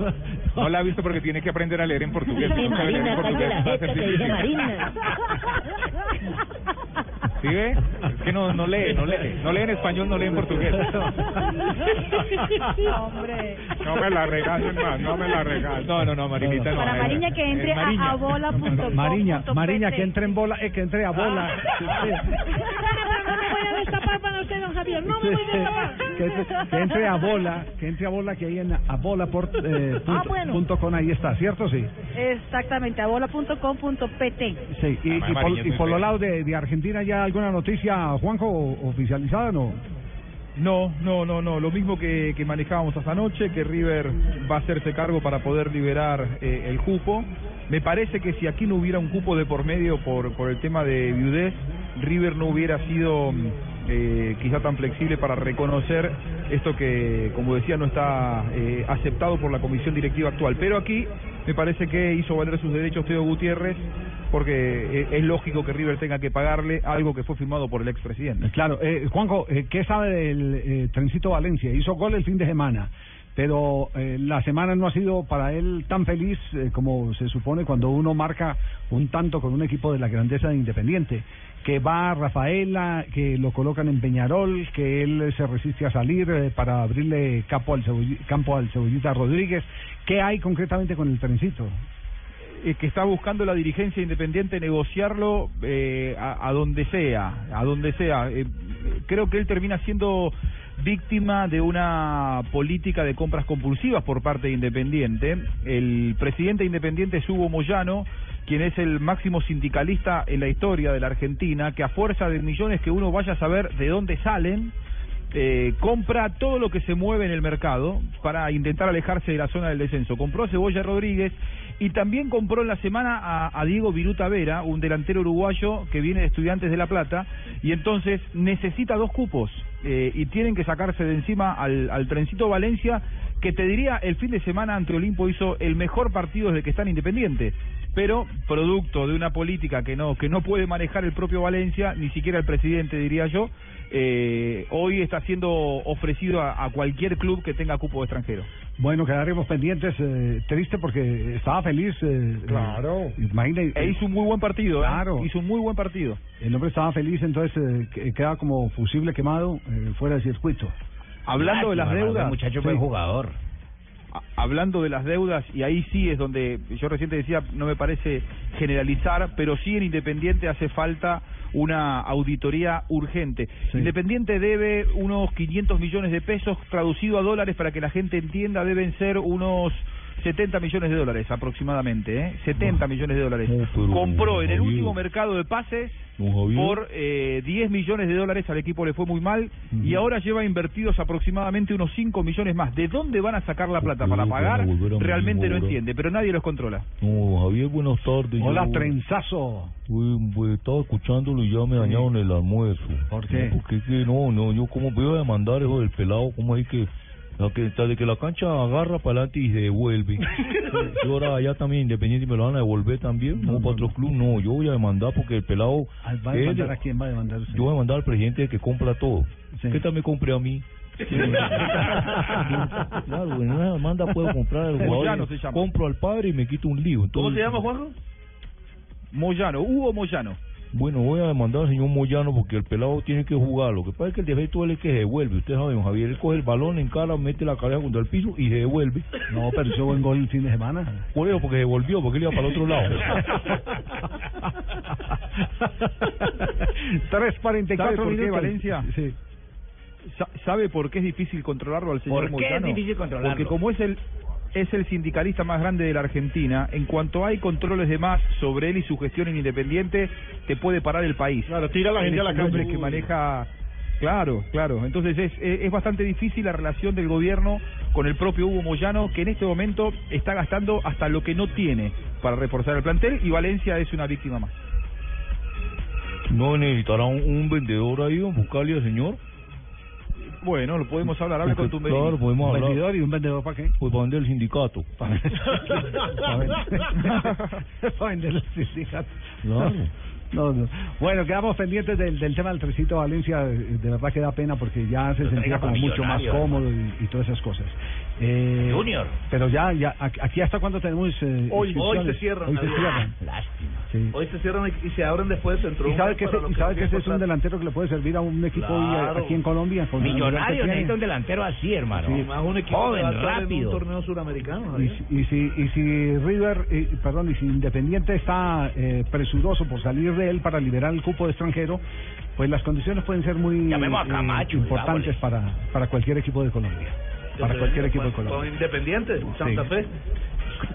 No la ha visto porque tiene que aprender a leer en portugués. Sí, No sabe leer en portugués. cállate la Va a ser jeta que dice difícil. Marina. *laughs* ¿Sí ve? Es que no, no lee, no lee. No lee en español, no lee en portugués. Hombre. No me la regalen más, no me la regalen. No, no, no, Marinita no. Para eh, Mariña que entre eh, Mariña. a abola.com. Mariña, Mariña, que entre en bola, eh, que entre a bola. *laughs* No me voy a destapar para usted, don Javier. No me voy a destapar. *laughs* que, entre, que entre a bola, que entre a bola que hay en abola.com, eh, Ah, punto- bueno. ahí está, ¿cierto? Sí. Exactamente, abola.com.pt. Sí, y, Además, y por, y por los lados de, de Argentina, ¿ya alguna noticia, Juanjo, oficializada no? No, no, no, no. Lo mismo que, que manejábamos hasta anoche, que River va a hacerse cargo para poder liberar eh, el cupo. Me parece que si aquí no hubiera un cupo de por medio por, por el tema de viudez, River no hubiera sido mm, eh, quizá tan flexible para reconocer esto que, como decía, no está eh, aceptado por la comisión directiva actual. Pero aquí me parece que hizo valer sus derechos Teo Gutiérrez porque eh, es lógico que River tenga que pagarle algo que fue firmado por el expresidente. Claro, eh, Juanjo, eh, ¿qué sabe del Trencito Valencia? Hizo gol el fin de semana, pero la semana no ha sido para él tan feliz como se supone cuando uno marca un tanto con un equipo de la grandeza de Independiente. Que va a Rafaela, que lo colocan en Peñarol, que él se resiste a salir eh, para abrirle campo al, campo al Cebollita Rodríguez. ¿Qué hay concretamente con el Trencito? eh, que está buscando la dirigencia independiente negociarlo eh, a, a donde sea, a donde sea. Eh, creo que él termina siendo víctima de una política de compras compulsivas por parte de Independiente. El presidente de Independiente es Hugo Moyano, quien es el máximo sindicalista en la historia de la Argentina, que a fuerza de millones que uno vaya a saber de dónde salen, eh, compra todo lo que se mueve en el mercado para intentar alejarse de la zona del descenso. Compró a Cebolla Rodríguez y también compró en la semana a, Diego Viruta Vera, un delantero uruguayo que viene de Estudiantes de La Plata, y entonces necesita dos cupos eh, y tienen que sacarse de encima al, al Trencito Valencia, que te diría el fin de semana ante Olimpo hizo el mejor partido desde que está en Independiente. Pero producto de una política que no que no puede manejar el propio Valencia, ni siquiera el presidente diría yo, eh, hoy está siendo ofrecido a, a cualquier club que tenga cupo extranjero. Bueno, quedaremos pendientes, eh, triste porque estaba feliz. eh, Claro. imagina, E hizo un muy buen partido, ¿eh? Claro. Hizo un muy buen partido. El hombre estaba feliz, entonces eh, que- queda como fusible quemado fuera del circuito. Hablando de las deudas. muchacho Sí. jugador. Hablando de las deudas, y ahí sí es donde yo recién te decía, no me parece generalizar, pero sí en Independiente hace falta una auditoría urgente. Independiente debe unos 500 millones de pesos, traducido a dólares para que la gente entienda, deben ser unos 70 millones de dólares aproximadamente, ¿eh? 70 millones de dólares. Compró en el último mercado de pases por eh, 10 millones de dólares al equipo le fue muy mal y ahora lleva invertidos aproximadamente unos 5 millones más. ¿De dónde van a sacar la plata para pagar? Realmente no entiende, pero nadie los controla. No, Javier, buenas tardes. Hola, Yo- trenzazo. Uy, pues, estaba escuchándolo y ya me dañaron el almuerzo. ¿Por qué? No, porque que no, no, yo como voy a demandar eso del pelado, como es que, la que desde que la cancha agarra para adelante y se devuelve. *laughs* yo ahora allá también independiente me lo van a devolver también, no, para otro club, no, yo voy a demandar porque el pelado... ¿Va a él- demandar a quién va a demandar usted? Yo voy a mandar al presidente que compra todo. ¿Qué tal me compré a mí? *laughs* claro, en una demanda puedo comprar al jugador. Compro al padre y me quito un lío. ¿Cómo Entonces- se llama, Juanjo? Moyano, Hugo Moyano. Bueno, voy a demandar al señor Moyano porque el pelado tiene que jugar. Lo que pasa es que el defecto es el que se devuelve. Usted sabe, don Javier, él coge el balón, encara, mete la cabeza contra el piso y se devuelve. No, pero hizo buen gol el fin de semana. Por eso, porque se devolvió, porque él iba para el otro lado. *laughs* 3.44 ¿Sabe por qué, minutos. Valencia? Sí. Sa- ¿Sabe por qué es difícil controlarlo al señor ¿Por qué es difícil controlarlo? Porque como es el es el sindicalista más grande de la Argentina, en cuanto hay controles de más sobre él y su gestión en Independiente, te puede parar el país. Claro, tira a la gente a la un calle. que maneja Claro, claro. Entonces es, es es bastante difícil la relación del gobierno con el propio Hugo Moyano, que en este momento está gastando hasta lo que no tiene para reforzar el plantel y Valencia es una víctima más. ¿No necesitará un, un vendedor ahí, don buscarle al señor? Bueno, lo podemos hablar, hable con tu médico. Claro, podemos ¿Un hablar. vendedor y un vendedor para qué? Pues para vender el sindicato. *laughs* *laughs* Para vender el sindicato. Claro. No, no. Bueno, quedamos pendientes del, del tema del Tresito Valencia. De verdad que da pena porque ya se Lo sentía como para mucho más cómodo y, y todas esas cosas. Eh, Junior. Pero ya, ya, aquí hasta cuándo tenemos. eh, Hoy, hoy se cierran. Hoy se Javier. cierran. Lástima. Sí. Hoy se cierran y se abren después dentro de ¿Y sabe que, ese, y sabe que ese es un delantero que le puede servir a un equipo eh, Claro. aquí en Colombia? Millonario necesita un delantero así, hermano. Sí. Más un equipo Joven, estar en rápido. un torneo suramericano. Y, y si y si River, eh, perdón, y si Independiente está eh, presuroso por salir de él para liberar el cupo de extranjero, pues las condiciones pueden ser muy eh, Camacho, importantes para para cualquier equipo de Colombia. Para cualquier equipo de Con- Colombia. Con Independiente, Santa Sí. Fe. *laughs*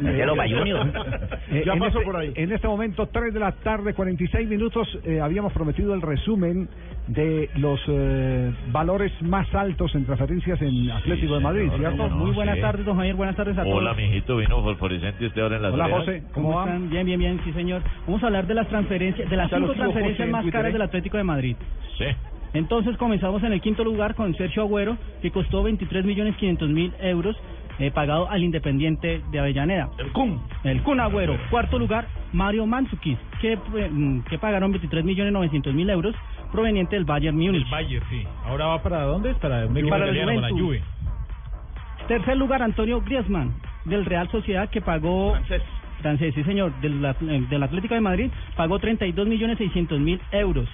Eh, Ya en pasó este, por ahí. En este momento, 3 de la tarde, 46 minutos, eh, habíamos prometido el resumen de los eh, valores más altos en transferencias en Atlético de Madrid, ¿cierto? Muy buenas tardes, don Javier. Buenas tardes a todos. Hola, mijito, vino fosforescente usted ahora en las Hola. José, ¿cómo, están? Bien, bien, bien, sí, señor. Vamos a hablar de las transferencias, de las cinco transferencias más caras ¿eh? del Atlético de Madrid. Sí. Entonces comenzamos en el quinto lugar con Sergio Agüero, que costó 23 millones 500 mil euros, eh, pagado al Independiente de Avellaneda. El Kun. El Kun Agüero. Cuarto lugar, Mario Mandzukic, que, eh, mm, que pagaron 23 millones 900 mil euros, proveniente del Bayern Múnich. Bayern, sí. Ahora va para dónde? Para un equipo Para el italiano, la. Juve. Tercer lugar, Antonio Griezmann, del Real Sociedad, que pagó... Francés. Francés, sí señor, del, eh, del Atlético de Madrid, pagó 32 millones 600 mil euros.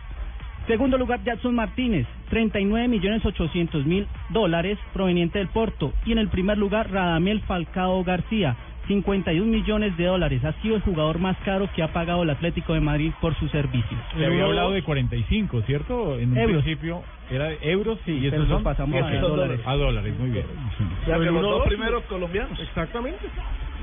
Segundo lugar, Jackson Martínez, 39 millones 800 mil dólares, proveniente del Porto. Y en el primer lugar, Radamel Falcao García, 51 millones de dólares. Ha sido el jugador más caro que ha pagado el Atlético de Madrid por sus servicios. Se había hablado de 45, ¿cierto? En un Euros. principio era de euros sí, y los son pasamos a dólares. A dólares, muy bien. O sea, los dos primeros colombianos. Exactamente.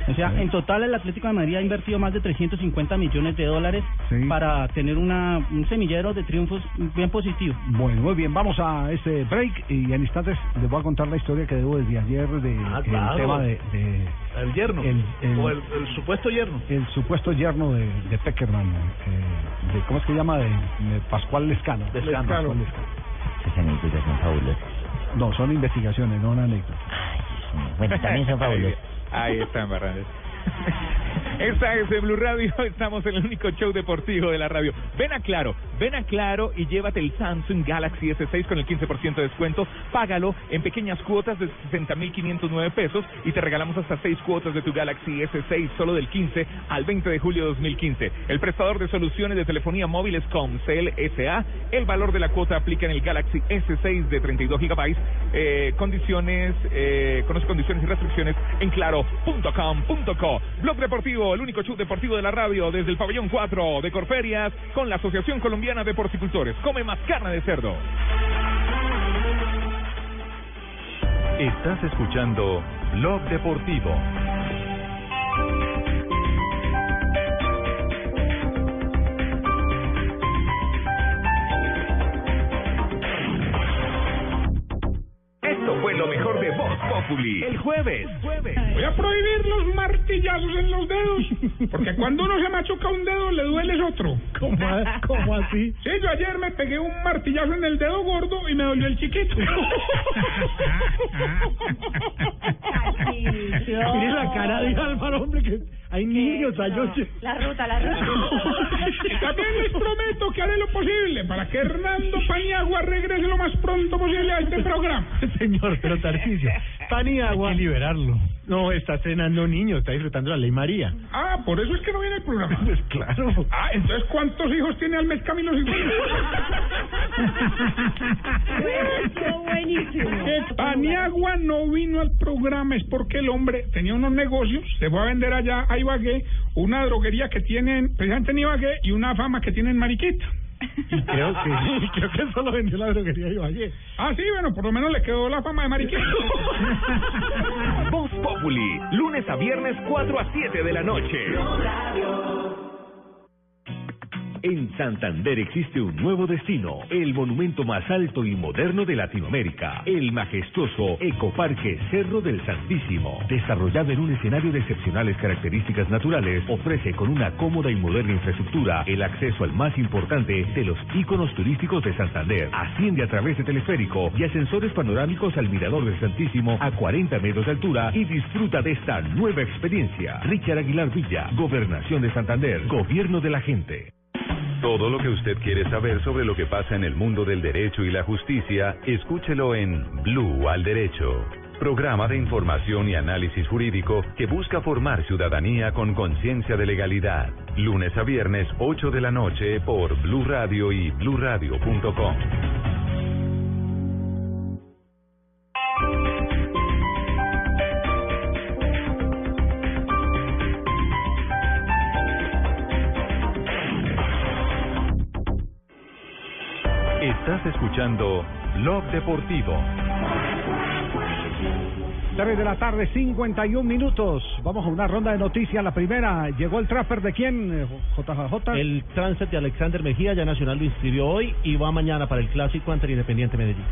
O sea, en total el Atlético de Madrid ha invertido más de 350 millones de dólares Sí. para tener una, un semillero de triunfos bien positivo. Bueno, muy bien, vamos a este break y en instantes les voy a contar la historia que debo desde ayer de Ah, el claro. tema de, de El yerno. El- el- o el, el supuesto yerno. el supuesto yerno de, de Peckerman, eh, de cómo es que se llama de, de Pascual Lescano. Lescano. Pascual Lescano. Esas anécdotas son fabulosas. No, son investigaciones, no una anécdota. Bueno, también son *laughs* fabulosas. Ahí está, Barrandes. *laughs* Esta es de Blue Radio, *laughs* estamos en el único show deportivo de la radio. Ven a Claro, ven a Claro y llévate el Samsung Galaxy S6 con el 15% de descuento. Págalo en pequeñas cuotas de 60.509 pesos y te regalamos hasta 6 cuotas de tu Galaxy S6 solo del 15 al 20 de julio de 2015. El prestador de soluciones de telefonía móviles Comcel SA. El valor de la cuota aplica en el Galaxy S6 de 32 gigabytes. Eh, condiciones, eh, conoce condiciones y restricciones en claro.com.co. Blog Deportivo, el único show deportivo de la radio desde el pabellón 4 de Corferias con la Asociación Colombiana de Porcicultores. Come más carne de cerdo. Estás escuchando Blog Deportivo. Populi. El jueves. Voy a prohibir los martillazos en los dedos, porque cuando uno se machuca un dedo le duele el otro. ¿Cómo, cómo así? Sí, yo ayer me pegué un martillazo en el dedo gordo y me dolió el chiquito. *laughs* *laughs* Mire la cara de Álvaro, hombre, que hay niños. La ruta, la ruta. *laughs* También les prometo que haré lo posible para que Hernando Paniagua regrese lo más pronto posible a este programa. *laughs* Señor, pero Tarcisio, pan y agua. Hay que liberarlo. No, está cenando niño, está disfrutando la ley María. Ah, por eso es que no viene el programa. Pues claro. Ah, entonces ¿cuántos hijos tiene al mes Camilo. Paniagua no vino al programa es porque el hombre tenía unos negocios, se fue a vender allá a Ibagué, una droguería que tienen precisamente en Ibagué y una fama que tiene en Mariquita. Y creo que, creo que solo vendió la droguería de Ibagué. Ah, sí, bueno, por lo menos le quedó la fama de Mariquita. Voz Populi, lunes a viernes 4 a 7 de la noche. En Santander existe un nuevo destino, el monumento más alto y moderno de Latinoamérica, el majestuoso Ecoparque Cerro del Santísimo. Desarrollado en un escenario de excepcionales características naturales, ofrece con una cómoda y moderna infraestructura el acceso al más importante de los íconos turísticos de Santander. Asciende a través de teleférico y ascensores panorámicos al Mirador del Santísimo a 40 metros de altura y disfruta de esta nueva experiencia. Richard Aguilar Villa, Gobernación de Santander, Gobierno de la Gente. Todo lo que usted quiere saber sobre lo que pasa en el mundo del derecho y la justicia, escúchelo en Blue al Derecho. Programa de información y análisis jurídico que busca formar ciudadanía con conciencia de legalidad. Lunes a viernes, 8 de la noche por Blue Radio y bluradio.com. Estás escuchando Blog Deportivo. 3 de la tarde, 51 minutos. Vamos a una ronda de noticias. La primera, ¿llegó el transfer de quién, eh, JJJ? El transfer de Alexander Mejía, ya Nacional lo inscribió hoy y va mañana para el clásico ante el Independiente Medellín.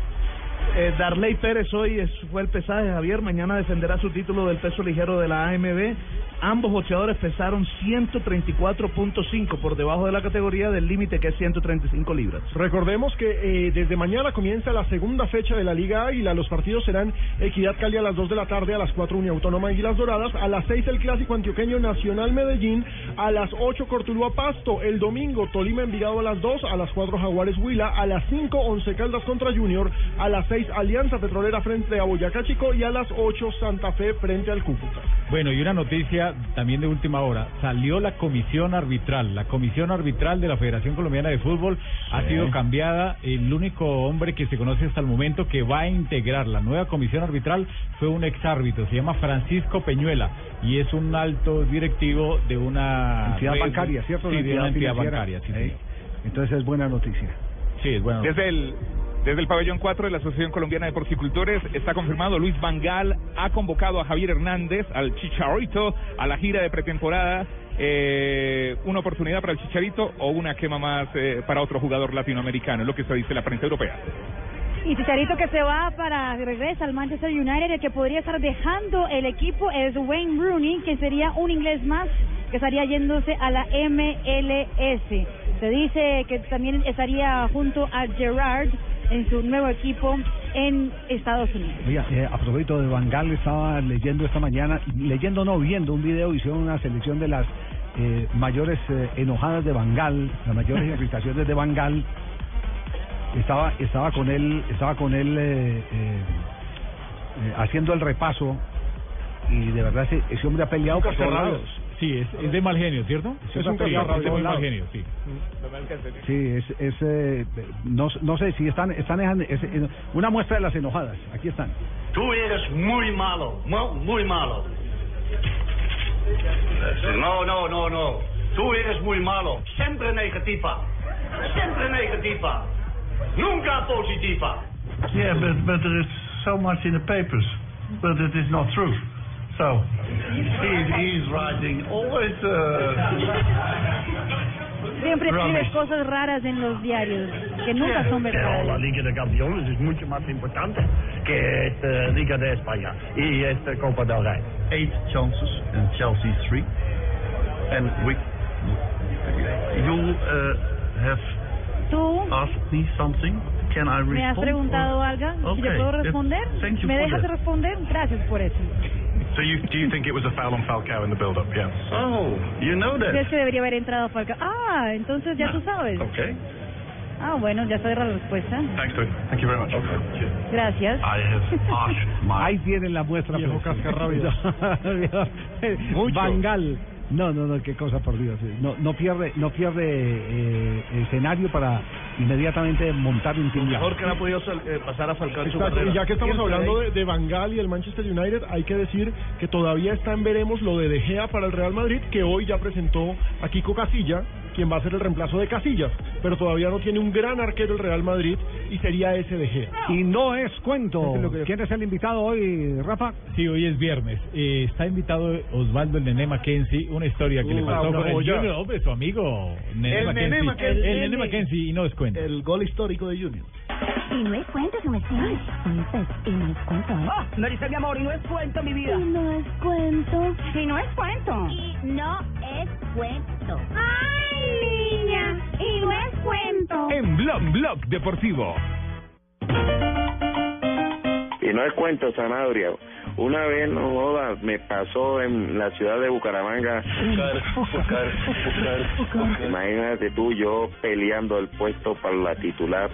Eh, Darley Pérez hoy es- fue el pesaje, Javier. Mañana defenderá su título del peso ligero de la AMB. Ambos boxeadores pesaron 134.5 por debajo de la categoría del límite que es 135 libras. Recordemos que eh, desde mañana comienza la segunda fecha de la Liga Águila. Los partidos serán Equidad Cali a las 2 de la tarde, a las 4 Uniautónoma Águilas Doradas, a las 6 el Clásico Antioqueño Nacional Medellín, a las 8 Cortuluá Pasto, el domingo Tolima Envigado a las 2, a las 4 Jaguares Huila, a las 5 Once Caldas contra Junior, a las 6 Alianza Petrolera frente a Boyacá Chico y a las 8 Santa Fe frente al Cúcuta. Bueno, y una noticia también de última hora. Salió la comisión arbitral. La comisión arbitral de la Federación Colombiana de Fútbol ha sido cambiada. El único hombre que se conoce hasta el momento que va a integrar la nueva comisión arbitral fue un exárbitro. Se llama Francisco Peñuela y es un alto directivo de una Entidad bancaria, ¿cierto? Sí, de una entidad financiera. bancaria. Sí, Eh, señor. Entonces es buena noticia. Sí, es bueno. Desde el, desde el pabellón 4 de la Asociación Colombiana de Porcicultores está confirmado Luis Vangal ha convocado a Javier Hernández, al Chicharito, a la gira de pretemporada. Eh, una oportunidad para el Chicharito o una quema más eh, para otro jugador latinoamericano, es lo que se dice la prensa europea. Y Chicharito que se va para, regresa al Manchester United, el que podría estar dejando el equipo es Wayne Rooney, que sería un inglés más que estaría yéndose a la MLS. Se dice que también estaría junto a Gerard en su nuevo equipo en Estados Unidos. Oiga, eh, a propósito de Bangal, estaba leyendo esta mañana, leyendo no, viendo un video, hicieron una selección de las eh, mayores eh, enojadas de Bangal, las mayores *laughs* irritaciones de Bangal. Estaba, estaba con él, estaba con él eh, eh, eh, haciendo el repaso y de verdad ese, ese hombre ha peleado por todos lados. Sí, es, es de mal genio, ¿cierto? Es un Sí, es de muy mal genio, sí. Sí, es, es eh, no, no sé si están, están es- es una muestra de las enojadas. Aquí están. Tú eres muy malo, mu- muy malo. No, no, no, no. Tú eres muy malo. Siempre negativa. Siempre negativa. Nunca positiva. Yeah, but but there is so much in the papers, but it is not true. So he's he's writing always. Uh, Siempre escribes cosas raras en los diarios, que nunca son Pero la. Liga de Campeones es mucho más importante que esta Liga de España y esta Copa del Rey. eight chances and Chelsea three. And we, you uh, have Tú asked me something. Can I respond? me has preguntado algo, Okay, puedo yes. responder. Thank you ¿Me dejas that. responder? Gracias por eso. So you do you think it was a foul on Falcao in the build-up? Yeah. Oh, you know that. ¿Crees que debería haber entrado Falcao? Ah, entonces ya tú sabes. Okay. Ah, bueno, ya sabes la respuesta. Thanks, Dave. Thank you very much. Gracias. I have asked *laughs* my. Ahí tienen la muestra. Viejo pues. cascarrabias. *laughs* Mucho. Bangal. No, no, no, qué cosa por Dios. No, no pierde, no pierde eh, escenario para inmediatamente montar un tinglado. Mejor que no ha podido sal- eh, pasar a Falcao en su Exacto, carrera. y ya que estamos hablando de Bangal y el Manchester United, hay que decir que todavía está en veremos lo de De Gea para el Real Madrid, que hoy ya presentó a Kiko Casilla quien va a ser el reemplazo de Casillas, pero todavía no tiene un gran arquero el Real Madrid y sería ese de Gea. Y no es cuento. ¿Quién es el invitado hoy, Rafa? Sí, hoy es viernes. Eh, está invitado Osvaldo el Nené Mackenzie, una historia que le Uh, pasó una con el. Junior, hombre, su amigo Nené El Mackenzie. Nené Mackenzie. El Nené Mackenzie, y no es cuento. El gol histórico de Junior. Y no es cuento, no es cuento. Y no es cuento, ¿eh? Ah, me dice mi amor, y no es cuento, mi vida. Y no es cuento. Y no es cuento. Y no es cuento. ¡Ay, niña! Y no es cuento. En Blog Blog Deportivo. Y no es cuento, Sanabria. Una vez, no joda, me pasó en la ciudad de Bucaramanga. Imagínate tú, yo peleando el puesto para la titular.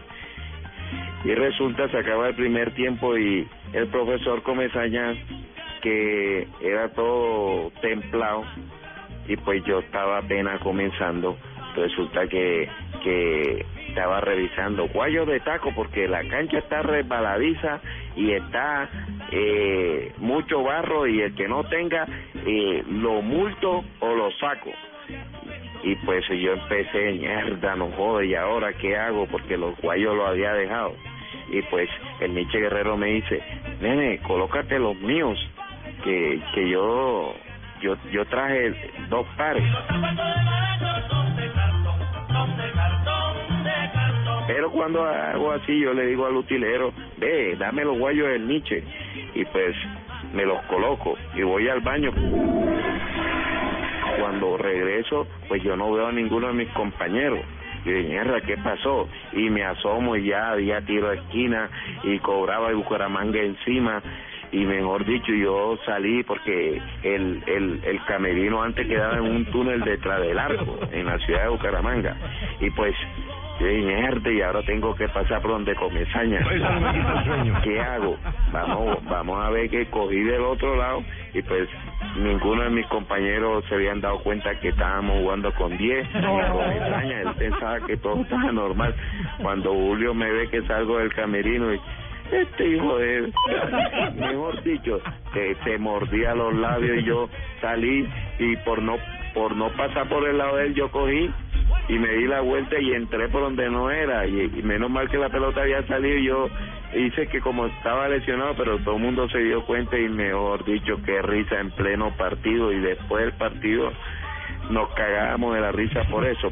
Y resulta, se acaba el primer tiempo y el profesor Comesaña, que era todo templado, y pues yo estaba apenas comenzando, resulta que, que estaba revisando guayos de taco porque la cancha está resbaladiza y está eh, mucho barro y el que no tenga eh, lo multo o lo saco. Y pues yo empecé mierda no jode y ahora qué hago porque los guayos los había dejado y pues el Nietzsche Guerrero me dice nene colócate los míos que que yo yo yo traje dos pares Pero cuando hago así, yo le digo al utilero, ve, dame los guayos del Nietzsche. Y pues me los coloco y voy al baño. Cuando regreso, pues yo no veo a ninguno de mis compañeros. Y de mierda, ¿qué pasó? Y me asomo y ya había tiro a esquina y cobraba el Bucaramanga encima. Y mejor dicho, yo salí porque el, el, el camerino antes quedaba en un túnel detrás del arco, en la ciudad de Bucaramanga. Y pues mierda, y ahora tengo que pasar por donde el sueño. ¿Qué hago? Vamos, vamos a ver que cogí del otro lado y pues ninguno de mis compañeros se habían dado cuenta que estábamos jugando con 10. Comesaña, él pensaba que todo estaba normal. Cuando Julio me ve que salgo del camerino y este hijo de *laughs* mejor dicho se, se mordía los labios y yo salí y por no por no pasar por el lado de él yo cogí y me di la vuelta y entré por donde no era y, y menos mal que la pelota había salido y yo hice que como estaba lesionado pero todo el mundo se dio cuenta y mejor dicho qué risa en pleno partido y después del partido nos cagábamos de la risa por eso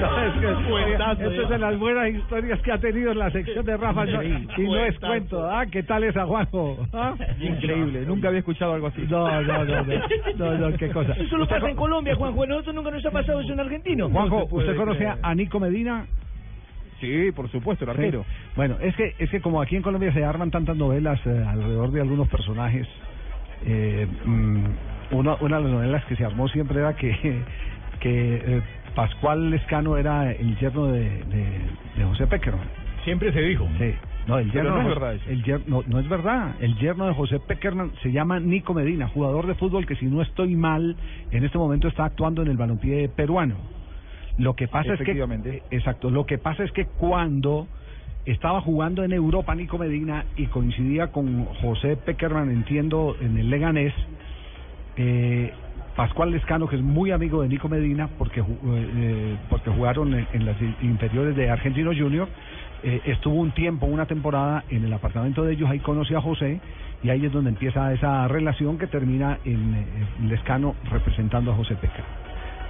¿Sabes qué historia? Esa es de las buenas historias que ha tenido en la sección de Rafa. no- y no es cuento. ¿Ah? ¿Qué tal esa, Juanjo? ¿Ah? Increíble, nunca había escuchado algo así. No, no, no, no, no, no, qué cosa. Eso lo pasa en Colombia, Juanjo. Nosotros nunca nos ha pasado eso en argentino. Juanjo, ¿usted conoce a a Nico Medina? Sí, por supuesto, el Sí. arquero. Bueno, es que es que como aquí en Colombia se arman tantas novelas eh, alrededor de algunos personajes, eh, mm, una, una de las novelas que se armó siempre era que que eh, Pascual Lescano era el yerno de, de, de José Peckerman. Siempre se dijo. Sí. No, el yerno no es verdad eso. el yer- no, no es verdad. El yerno de José Peckerman se llama Nico Medina, jugador de fútbol que si no estoy mal, en este momento está actuando en el balompié peruano. Lo que pasa es que Efectivamente. exacto, lo que pasa es que cuando estaba jugando en Europa Nico Medina y coincidía con José Peckerman, entiendo, en el Leganés, eh, Pascual Lescano, que es muy amigo de Nico Medina, porque ju- eh, porque jugaron en, las inferiores de Argentino Junior, eh, estuvo un tiempo, una temporada en el apartamento de ellos, ahí conoció a José, y ahí es donde empieza esa relación que termina en, eh, en Lescano representando a José Peckerman.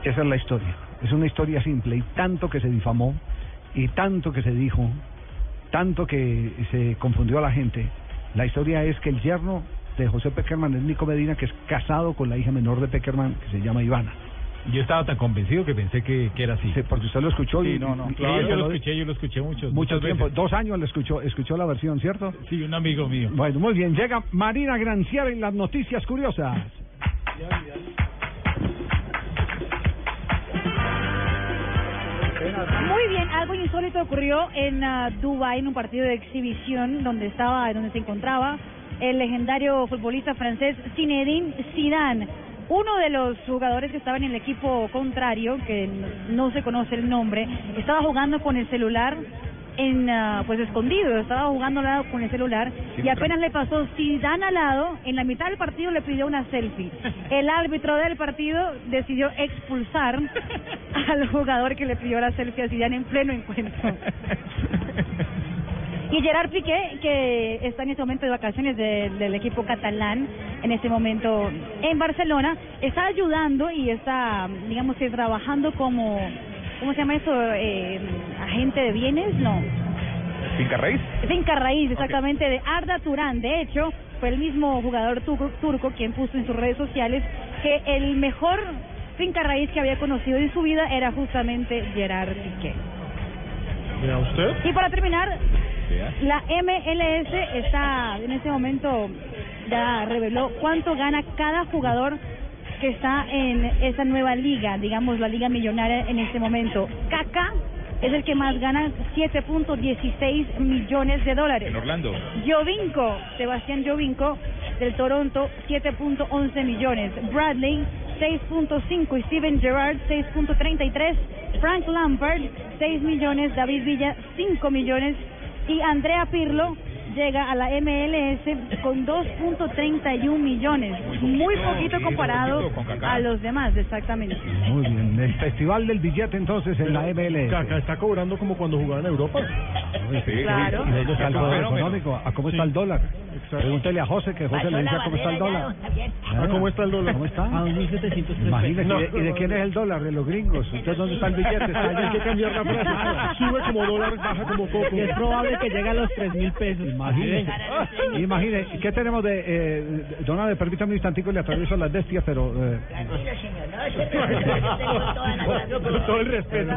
Esa es la historia. Es una historia simple y tanto que se difamó y tanto que se dijo, tanto que se confundió a la gente. La historia es que el yerno de José Peckerman es Nico Medina, que es casado con la hija menor de Peckerman, que se llama Ivana. Yo estaba tan convencido que pensé que, que era así. Sí, porque usted lo escuchó y, Sí, no, no, claro, yo lo escuché, yo lo escuché mucho, mucho tiempo, veces. dos años le escuchó, escuchó la versión, ¿cierto? Sí, un amigo mío. Bueno, muy bien, llega Marina Granciera en las noticias curiosas. Muy bien, algo insólito ocurrió en ah, Dubái en un partido de exhibición donde estaba, donde se encontraba el legendario futbolista francés Zinedine Zidane, uno de los jugadores que estaba en el equipo contrario, que no, se conoce el nombre, estaba jugando con el celular en ah, pues escondido, estaba jugando al lado con el celular y apenas le pasó Zidane al lado, en la mitad del partido le pidió una selfie. El árbitro del partido decidió expulsar *laughs* al jugador que le pidió la selfie a Zidane en pleno encuentro. *laughs* Y Gerard Piqué, que está en este momento de vacaciones de- del equipo catalán, en este momento en Barcelona, está ayudando y está, digamos que trabajando como, ¿cómo se llama eso? Eh, agente de bienes, no. Finca Raíz. Finca Raíz, exactamente, de Arda Turán. De hecho, fue el mismo jugador turco, turco quien puso en sus redes sociales que el mejor Finca Raíz que había conocido en su vida era justamente Gerard Piqué. Mira usted. Y para terminar, la MLS está en este momento ya reveló cuánto gana cada jugador que está en esa nueva liga, digamos la liga millonaria en este momento. Kaká es el que más gana 7.16 millones de dólares. En Orlando. Jovinko, Sebastián Jovinko del Toronto, 7.11 millones. Bradley, 6.5 y Steven Gerrard, 6.33. Frank Lampard, 6 millones. David Villa, 5 millones. Y Andrea Pirlo llega a la MLS con 2.31 millones. Muy poquito comparado a los demás, exactamente. Muy bien. El festival del billete entonces en la MLS. Acá está cobrando como cuando jugaba en Europa. Claro. Y de ellos está el poder Fenómeno. económico. ¿A cómo está el dólar? Pregúntele a José, que José le dice cómo está el dólar. ¿A cómo está el dólar? ¿Cómo está? A 2.703 Imagínese, No, ¿y de- ¿y de quién es el dólar? ¿De los gringos? *laughs* ¿Usted dónde está el billete? Hay que cambiar la frase. *laughs* Sube como dólar, baja como coco. Es probable que llegue a los 3 mil pesos. Imagínese. Imagínese. ¿Qué tenemos de... Eh, Donade, permítame un instantico, le atravieso las bestias, pero... Eh, Con todo el respeto.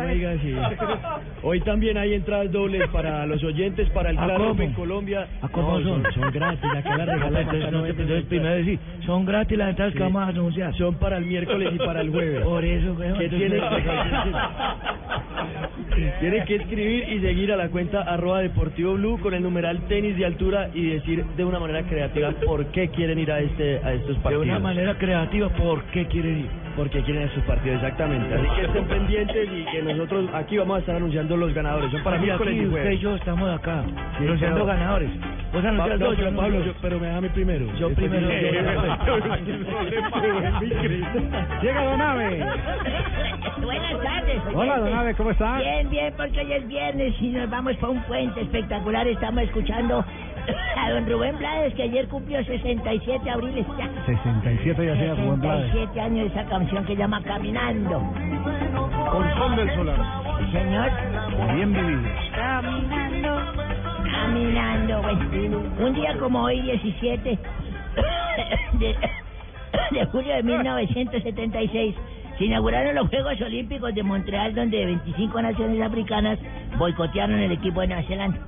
Hoy también hay entradas dobles para los oyentes para el ¿A Claro en Colombia. ¿A cómo son? Son gratis, acá las regalan, entonces, no, entonces primero decir, son gratis las entradas que vamos a anunciar. Son para el miércoles y para el jueves. *laughs* Por eso, weón, que entonces- tienen que, tienen que escribir y seguir a la cuenta arroba deportivo blue con el numeral tenis de altura y decir de una manera creativa por qué quieren ir a este a estos De partidos. una manera creativa, ¿por qué quieren ir? Porque quieren a estos partidos, exactamente. Así que estén pendientes y que nosotros aquí vamos a estar anunciando los ganadores. Son para miércoles y usted jueves. y yo estamos acá, Sí, anunciando pero- ganadores. Vos anuncias Pa- no, dos, yo Pablo, yo- pero me da a mí primero. Yo Después primero. *laughs* Llega Donave. Buenas tardes. Hola, Donave, ¿cómo está? Bien, bien, porque hoy es viernes y nos vamos para un puente espectacular. Estamos escuchando *laughs* a don Rubén Blades, que ayer cumplió 67 abriles ya. 67 ya sea Rubén Blades. 67 años de esa canción que llama Caminando. Con son del solar. Señor. Bien vividos. Caminando. Caminando, bueno. Un día como hoy, 17 *coughs* de, *coughs* de julio de 1976, se inauguraron los Juegos Olímpicos de Montreal, donde 25 naciones africanas boicotearon el equipo de Nueva Zelanda.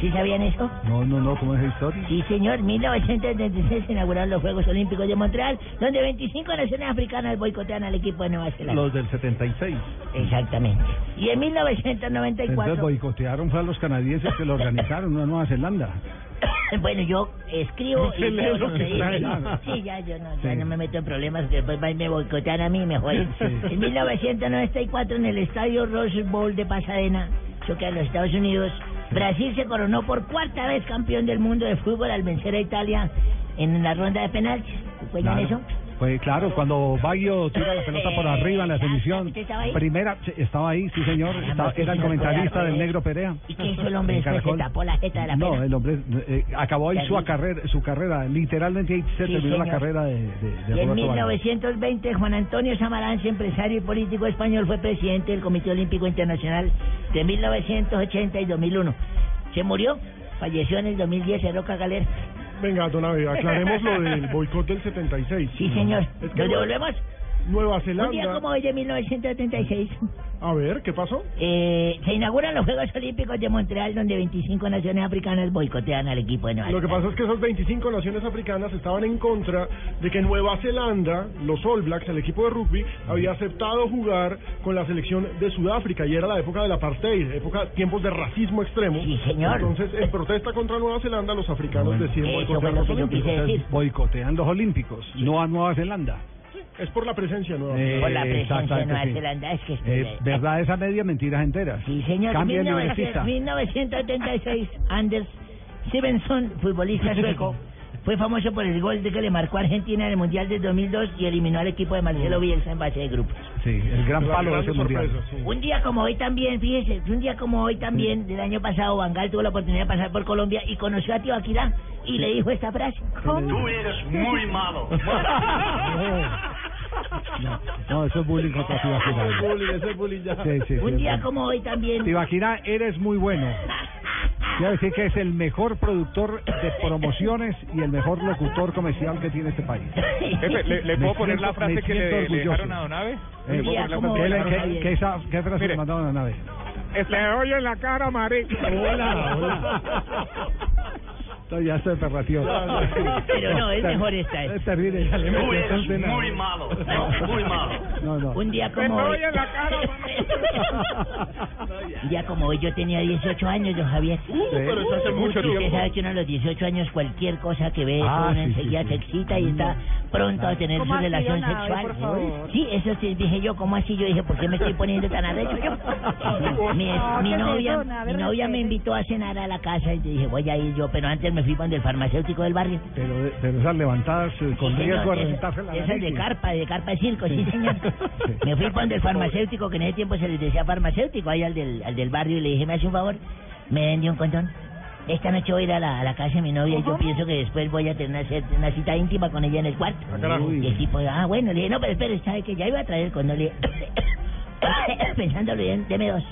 ¿Sí sabían eso? No, no, no, ¿cómo es la historia? Sí, señor. 1976 se inauguraron los Juegos Olímpicos de Montreal, donde 25 naciones africanas boicotean al equipo de Nueva Zelanda. Los del 76. Exactamente. Y en Entonces 1994... boicotearon fue a los canadienses que lo organizaron, una Nueva Zelanda. *coughs* Bueno, yo escribo y leo lo que dice. Sí, ya yo no, ya Sí. no me meto en problemas que después me boicotean a mí mejor. Sí. En 1994 en el estadio Rose Bowl de Pasadena, eso que en los Estados Unidos, Brasil se coronó por cuarta vez campeón del mundo de fútbol al vencer a Italia en la ronda de penaltis. ¿Recuerdan Claro. eso? Pues claro, cuando Baggio tira la pelota por arriba en la definición, ¿Usted estaba ahí? primera, estaba ahí, sí señor, estaba- era el comentarista del Negro Perea. ¿Y qué hizo el hombre después? Se tapó la jeta de la No, el hombre eh, acabó ahí su carrera, su carrera, literalmente ahí se Sí, terminó la carrera de, de, en Roberto Baggio. 1920, Juan Antonio Samaranch, empresario y político español, fue presidente del Comité Olímpico Internacional de 1980 y 2001. Se murió, falleció en el 2010 en Roca Galera. Venga, don Abe, aclaremos lo del boicot del 76. Sí, señor. ¿Nos devolvemos? Nueva Un día Zelanda. como hoy de 1976, A ver, ¿qué pasó? eh, se inauguran los Juegos Olímpicos de Montreal, donde 25 naciones africanas boicotean al equipo de Nueva Lo que Zelanda. pasa es que esas 25 naciones africanas estaban en contra de que Nueva Zelanda, los All Blacks, el equipo de rugby, había aceptado jugar con la selección de Sudáfrica y era la época del apartheid, época tiempos de racismo extremo. Sí, señor. Entonces, en protesta contra Nueva Zelanda, los africanos deciden Eso boicotear lo los que Olímpicos. Boicoteando los Olímpicos, no a Nueva Zelanda. Es por la presencia nueva. Eh, Por la presencia de Nueva sí. Zelanda. Es que Es verdad esa media, mentiras enteras. Sí, señor. Cambia el 1900 libretista. 1976, Anders Svensson, futbolista *laughs* sueco, fue famoso por el gol de que le marcó a Argentina en el Mundial del 2002 y eliminó al equipo de Marcelo Bielsa en base de grupos. Sí, el gran palo de ese mundial. sorpresa, sí. Un día como hoy también, fíjese, un día como hoy también, del año pasado, Bangal tuvo la oportunidad de pasar por Colombia y conoció a Tibaquirá y le dijo esta frase. Tú eres muy malo. *laughs* *laughs* No, no, eso es bullying contra Tibaquirá. Es bullying, ese es bullying ya. Sí, sí, Un sí, día como hoy también. Tibaquirá, eres muy bueno. Quiero decir que es el mejor productor de promociones y el mejor locutor comercial que tiene este país. Jefe, ¿le, le puedo poner la siento- frase me que le, siento le dejaron a Don Abe? ¿Le Eh, la frase ¿Qué, qué, qué, esa- qué frase Mire. le mandaron a la nave? Le doy en la cara, marica. Hola, hola. *laughs* Esto ya se perratió. *laughs* Pero no, es mejor esta. Es terrible, ya le la- muy malo. Muy malo. No, no. Un día como hoy. en la cara, Un *laughs* día como hoy yo tenía 18 años, don Javier. pero eso hace mucho Y usted tiempo. sabe que uno a los 18 años cualquier cosa que ve, Ah, uno sí, enseguida sí, se excita y está pronto a tener su ¿Cómo así, relación sexual. por favor? Sí, eso sí, dije yo, ¿cómo así? Yo dije, ¿por qué me estoy poniendo tan arrecho? *laughs* mi, No, mi ¿qué es novia, mi novia me invitó a cenar a la casa y dije, voy a ir yo, pero antes me fui con el farmacéutico del barrio. Pero, pero esas levantadas eh, con Sí, riesgo de reventarse la Esas de carpa, de carpa de circo, sí, señor. *laughs* Me fui con el farmacéutico, que en ese tiempo se les decía farmacéutico, ahí al del, al del barrio, y le dije, ¿me hace un favor? ¿Me vende un condón? Esta noche voy a ir a la, a la casa de mi novia y yo pienso que después voy a tener una, una cita íntima con ella en el cuarto. Y el tipo, ah, bueno, le dije, no, pero espere, ¿sabe que Ya iba a traer el condón, le dije, *coughs* *coughs* *coughs* pensándolo bien, deme dos.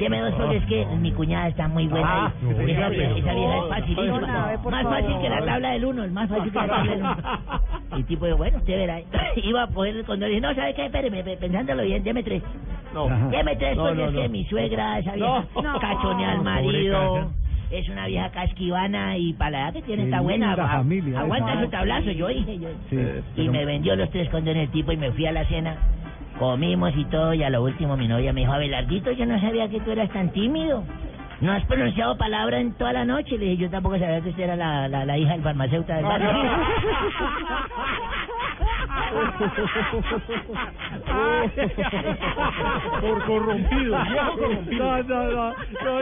Deme dos porque es que mi cuñada está muy buena. Ah, y esa, esa vieja es facilísima. Más fácil favor. que la tabla del uno, es más fácil que la tabla del uno. *laughs* Y el tipo bueno, usted verá. *laughs* Iba a poner el condón y dije, no, ¿sabe qué? Espéreme, pe- pensándolo bien, deme tres. No. Deme tres No, porque no, es que no. mi suegra, esa vieja, No. cachonea al marido. Es una vieja casquivana y para la edad que tiene Qué está buena. familia aguanta esa. su tablazo, yo dije. Yo. Sí, y pero- me vendió los tres condones el tipo y me fui a la cena. Comimos y todo, y a lo último mi novia me dijo, Abelardito, yo no sabía que tú eras tan tímido. No has pronunciado palabra en toda la noche. Le dije, yo tampoco sabía que usted era la, la, la hija del farmacéutico del barrio. *laughs* *laughs* Por corrompido, viejo corrompido. No, no, no. no,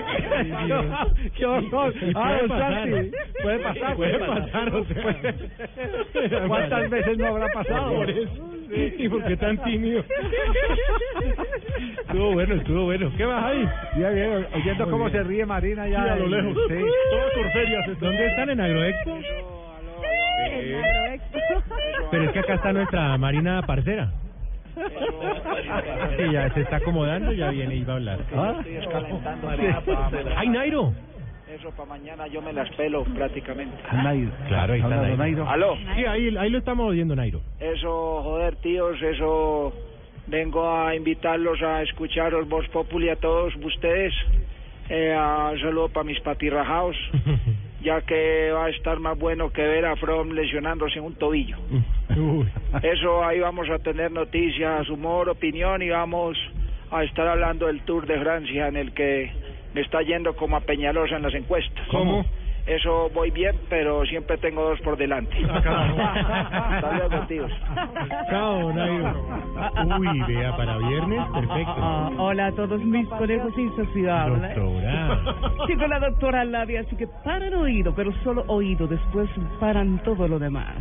qué- horror. Ah, puede pasar. Puede pasar. Puede pasar, o sea. *laughs* ¿Cuántas veces no habrá pasado? Por eso. ¿Y por qué tan tímido? estuvo bueno, estuvo bueno. ¿Qué vas ahí? Ya bien, oyendo Muy cómo bien. se ríe Marina ya. Sí, a lo lejos. Sí. Todas Corferias están. ¿Dónde están en Agroexpo? Pero es que acá está nuestra Marina parcera. Sí, ya se está acomodando, ya viene y va a hablar. ¿Ah? ¡Ay, Nairo! Eso para mañana yo me las pelo prácticamente. Nairo. Claro, ahí está don Nairo. ¿Aló? Sí, ahí, ahí lo estamos oyendo, Nairo. Eso, joder, tíos, eso... Vengo a invitarlos a escucharos Voz Populi a todos ustedes. Eh, a- un saludo para mis patirrajaos, *laughs* ya que va a estar más bueno que ver a From lesionándose en un tobillo. *laughs* Uy. Eso, ahí vamos a tener noticias, humor, opinión y vamos a estar hablando del Tour de Francia en el que me está yendo como a Peñalosa en las encuestas. ¿Cómo? Eso voy bien, pero siempre tengo dos por delante. Hasta luego, tíos. Chao, Nairo. Uy, vea, para viernes, perfecto. Ah, hola a todos mis conejos insaciables. Doctora. Sí, con la doctora Labia, así que paran oído, pero solo oído, después paran todo lo demás.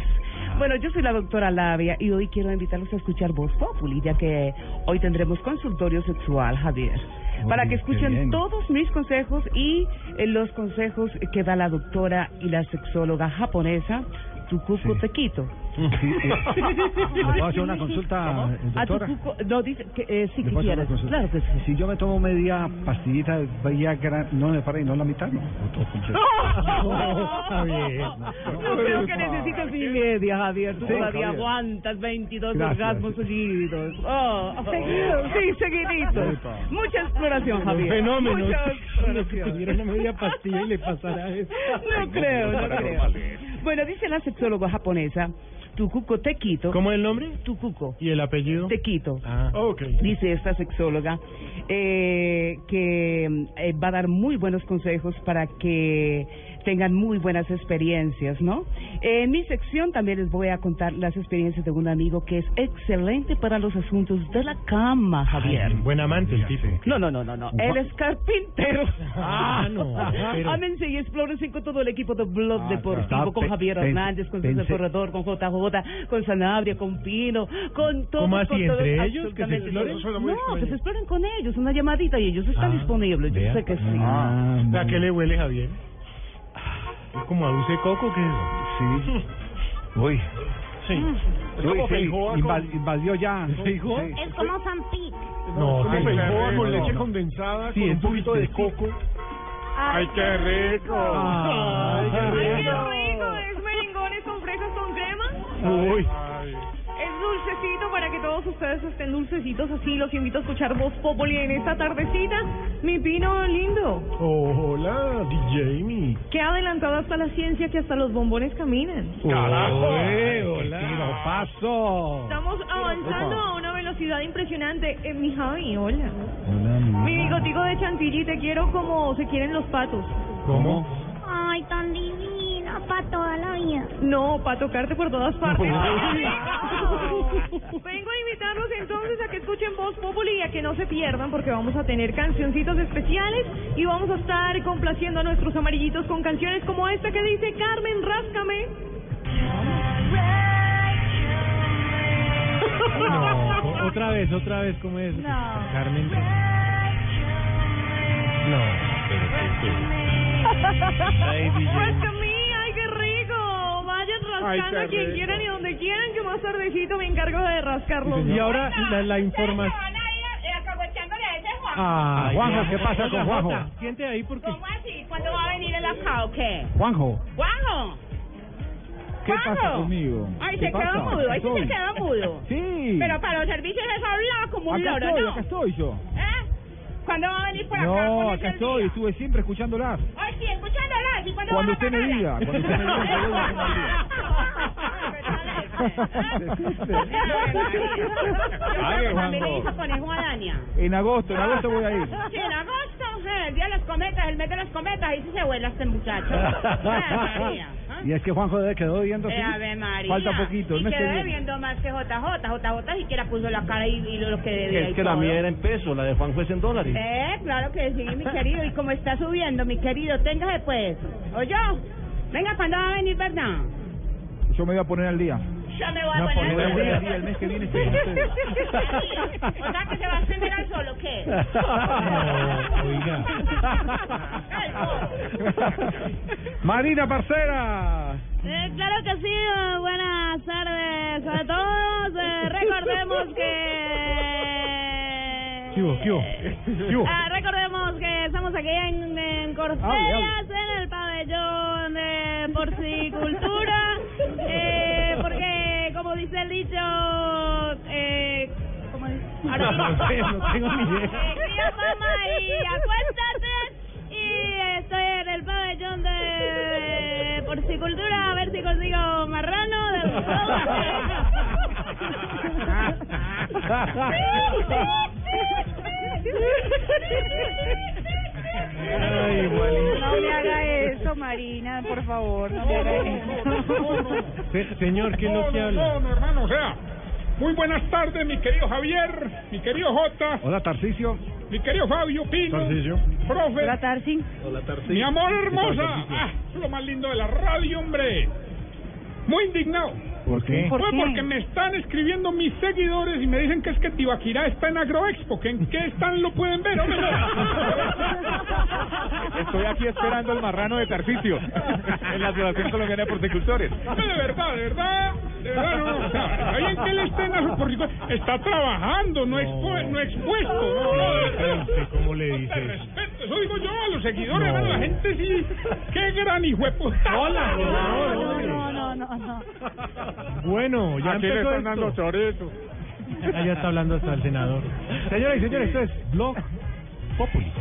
Bueno, yo soy la doctora Labia y hoy quiero invitarlos a escuchar Voz Populi, ya que hoy tendremos consultorio sexual, Javier. Para que escuchen todos mis consejos y eh, los consejos que da la doctora y la sexóloga japonesa, Tequito. Sí, eh, *laughs* ¿Le puedo hacer una consulta, eh, A doctora? Tucuco, no, dice que eh, sí ¿Le que puedo hacer quieres. Claro que sí. Si yo me tomo media pastillita de Viagra, ¿no me para y no la mitad? No, O todo completo. Javier. *laughs* Yo creo que necesitas mi media, Javier. Tú todavía aguantas 22 Gracias. orgasmos seguidos. Oh, Sí, seguiditos. Mucha exploración, Javier. Fenómeno. Mucha exploración. una media pastilla y le pasara *laughs* eso. No creo, no creo. Bueno, dice la sexóloga japonesa, Tukuko Tequito. ¿Cómo es el nombre? Tukuko. ¿Y el apellido? Tequito. Ah. Ok. Dice esta sexóloga eh, que eh, va a dar muy buenos consejos para que tengan muy buenas experiencias, ¿no? En mi sección también les voy a contar las experiencias de un amigo que es excelente para los asuntos de la cama, Javier. Buen amante el tipo. No, no, no, no, no. Él es carpintero. Ah, no, pero- Ámense y explórense con todo el equipo de Blog Ah, Deportivo, claro. con Javier pe- Hernández, con César Corredor, con JJ, con Sanabria, con Pino, con todos. ¿Cómo así, con todos, entre ellos, que se exploren? No, que se exploren con ellos, una llamadita y ellos están Ah, disponibles. Yo vea. sé que sí. Ah, ¿A qué le huele, Javier? ¿Es como a dulce coco qué es eso? Sí. *laughs* Uy. Sí. Uy, como sí, feijoa con- inva- invadió ya. ¿Feijoa? Sí. Es como Zampic. No, Como sí, feijoa con no. leche condensada, Sí, con un es poquito de coco. Ay, qué rico! Ay, qué rico! ¿Es merengones con fresas con crema? Uy. Es dulcecito para que todos ustedes estén dulcecitos así. Los invito a escuchar Voz Populi en esta tardecita. Mi pino lindo. Oh, hola, DJ Mi. Que ha adelantado hasta la ciencia que hasta los bombones caminan. Carajo. Hola. tiro paso. Estamos avanzando Opa. a una velocidad impresionante. Eh, mi Javi, hola. Hola, Mi bigotico de chantilly, te quiero como se quieren los patos. ¿Cómo? Ay, tan divina, para toda la vida. No, para tocarte por todas partes. Vengo a invitarlos entonces a que escuchen Voz Populi y a que no se pierdan porque vamos a tener cancioncitos especiales y vamos a estar complaciendo a nuestros amarillitos con canciones como esta que dice Carmen, ráscame. No, *laughs* otra vez, otra vez, ¿cómo es? Carmen. No, pero DJ. *laughs* Ráscame, rascando a quien quieran y donde quieran que más tardecito me encargo de rascarlos. Y ahora la, la información. Ah, Juanjo, ¿qué pasa con Juanjo? Siente ahí porque. ¿Cómo así? ¿Cuándo va a venir el acá o qué? Juanjo, ¡Juanjo! ¿Qué Juanjo. pasa conmigo? Ay, ¿Qué se queda pasa? mudo, ahí sí se queda mudo. *laughs* Sí. Pero para los servicios es hablar como un Acá loro, estoy, ¿no? acá estoy yo. ¿Eh? ¿Cuándo va a venir por acá? No, acá estoy, día. estuve siempre escuchándolas. Ay, sí, escuchándola. ¿Y cuándo Cuando usted me diga, cuando usted me diga. En agosto, en agosto voy a ir. Sí, en agosto, eh, el día de las cometas, el mes de las cometas, ahí sí se vuela este muchacho. *laughs* ¿ah? y es que Juanjo debe quedó viendo Eh, así. Ave María. Falta poquito, Y mes que que debe viene. viendo más que JJ. JJ siquiera puso la cara y, y lo que debía. Es y que la todo. mía era en peso, la de Juanjo es en dólares. Eh, claro que sí, mi querido. Y como está subiendo, mi querido, téngase pues. ¿Oye? Venga, ¿cuándo va a venir, verdad? Yo me voy a poner al día. Ya me voy a No, poner. al día el mes que viene. estoy con ustedes. *laughs* O sea, que se va a extender al solo, ¿qué? *laughs* oiga. Marina Parcera. Eh, claro que sí, buenas tardes a todos. Eh, recordemos que... ¿Qué hubo? ¿Qué hubo? ¿Qué hubo? Ah, recordemos que estamos aquí en, en Corferias, en el pabellón de porcicultura, como dice el dicho, eh, ¿cómo dice? *laughs* Ahora. No sé, no tengo ni idea. *laughs* Eh, cría fama y acuéstate. Y estoy en el pabellón de porcicultura a ver si consigo marrano de *laughs* Ay. No me haga eso, Marina, por favor, no me haga eso. Se- señor, ¿qué es lo que No, habla? no, no, hermano, o sea, muy buenas tardes, mi querido Javier, mi querido Jota, Hola, Tarcicio. mi querido Fabio Pino, Tarcisio. profe, Hola, Tarsi. Hola, Tarcicio. mi amor ¿Qué tal, hermosa, ah, lo más lindo de la radio, hombre, muy indignado. ¿Por qué? Pues porque me están escribiendo mis seguidores y me dicen que es que Tibaquirá está en Agroexpo, que en qué están lo pueden ver, hombre. *laughs* Estoy aquí esperando el marrano de Tarcicio *laughs* en la Asociación Colombiana de Porcicultores. No, de verdad, de verdad, de verdad, no, no, o sea, ahí en que él está en la porcicultura, está trabajando, no, expu- no expuesto, no, no, verdad. ¿Cómo le Te dice? respeto, eso digo yo a los seguidores, No. hermano, la gente sí, qué gran hijo de puta. Hola, *laughs* No, no, no, no, no, no. Bueno, ya Aquí le están esto. dando chorito. Ya está hablando hasta el senador. Señoras y señores, esto es Blog Populi.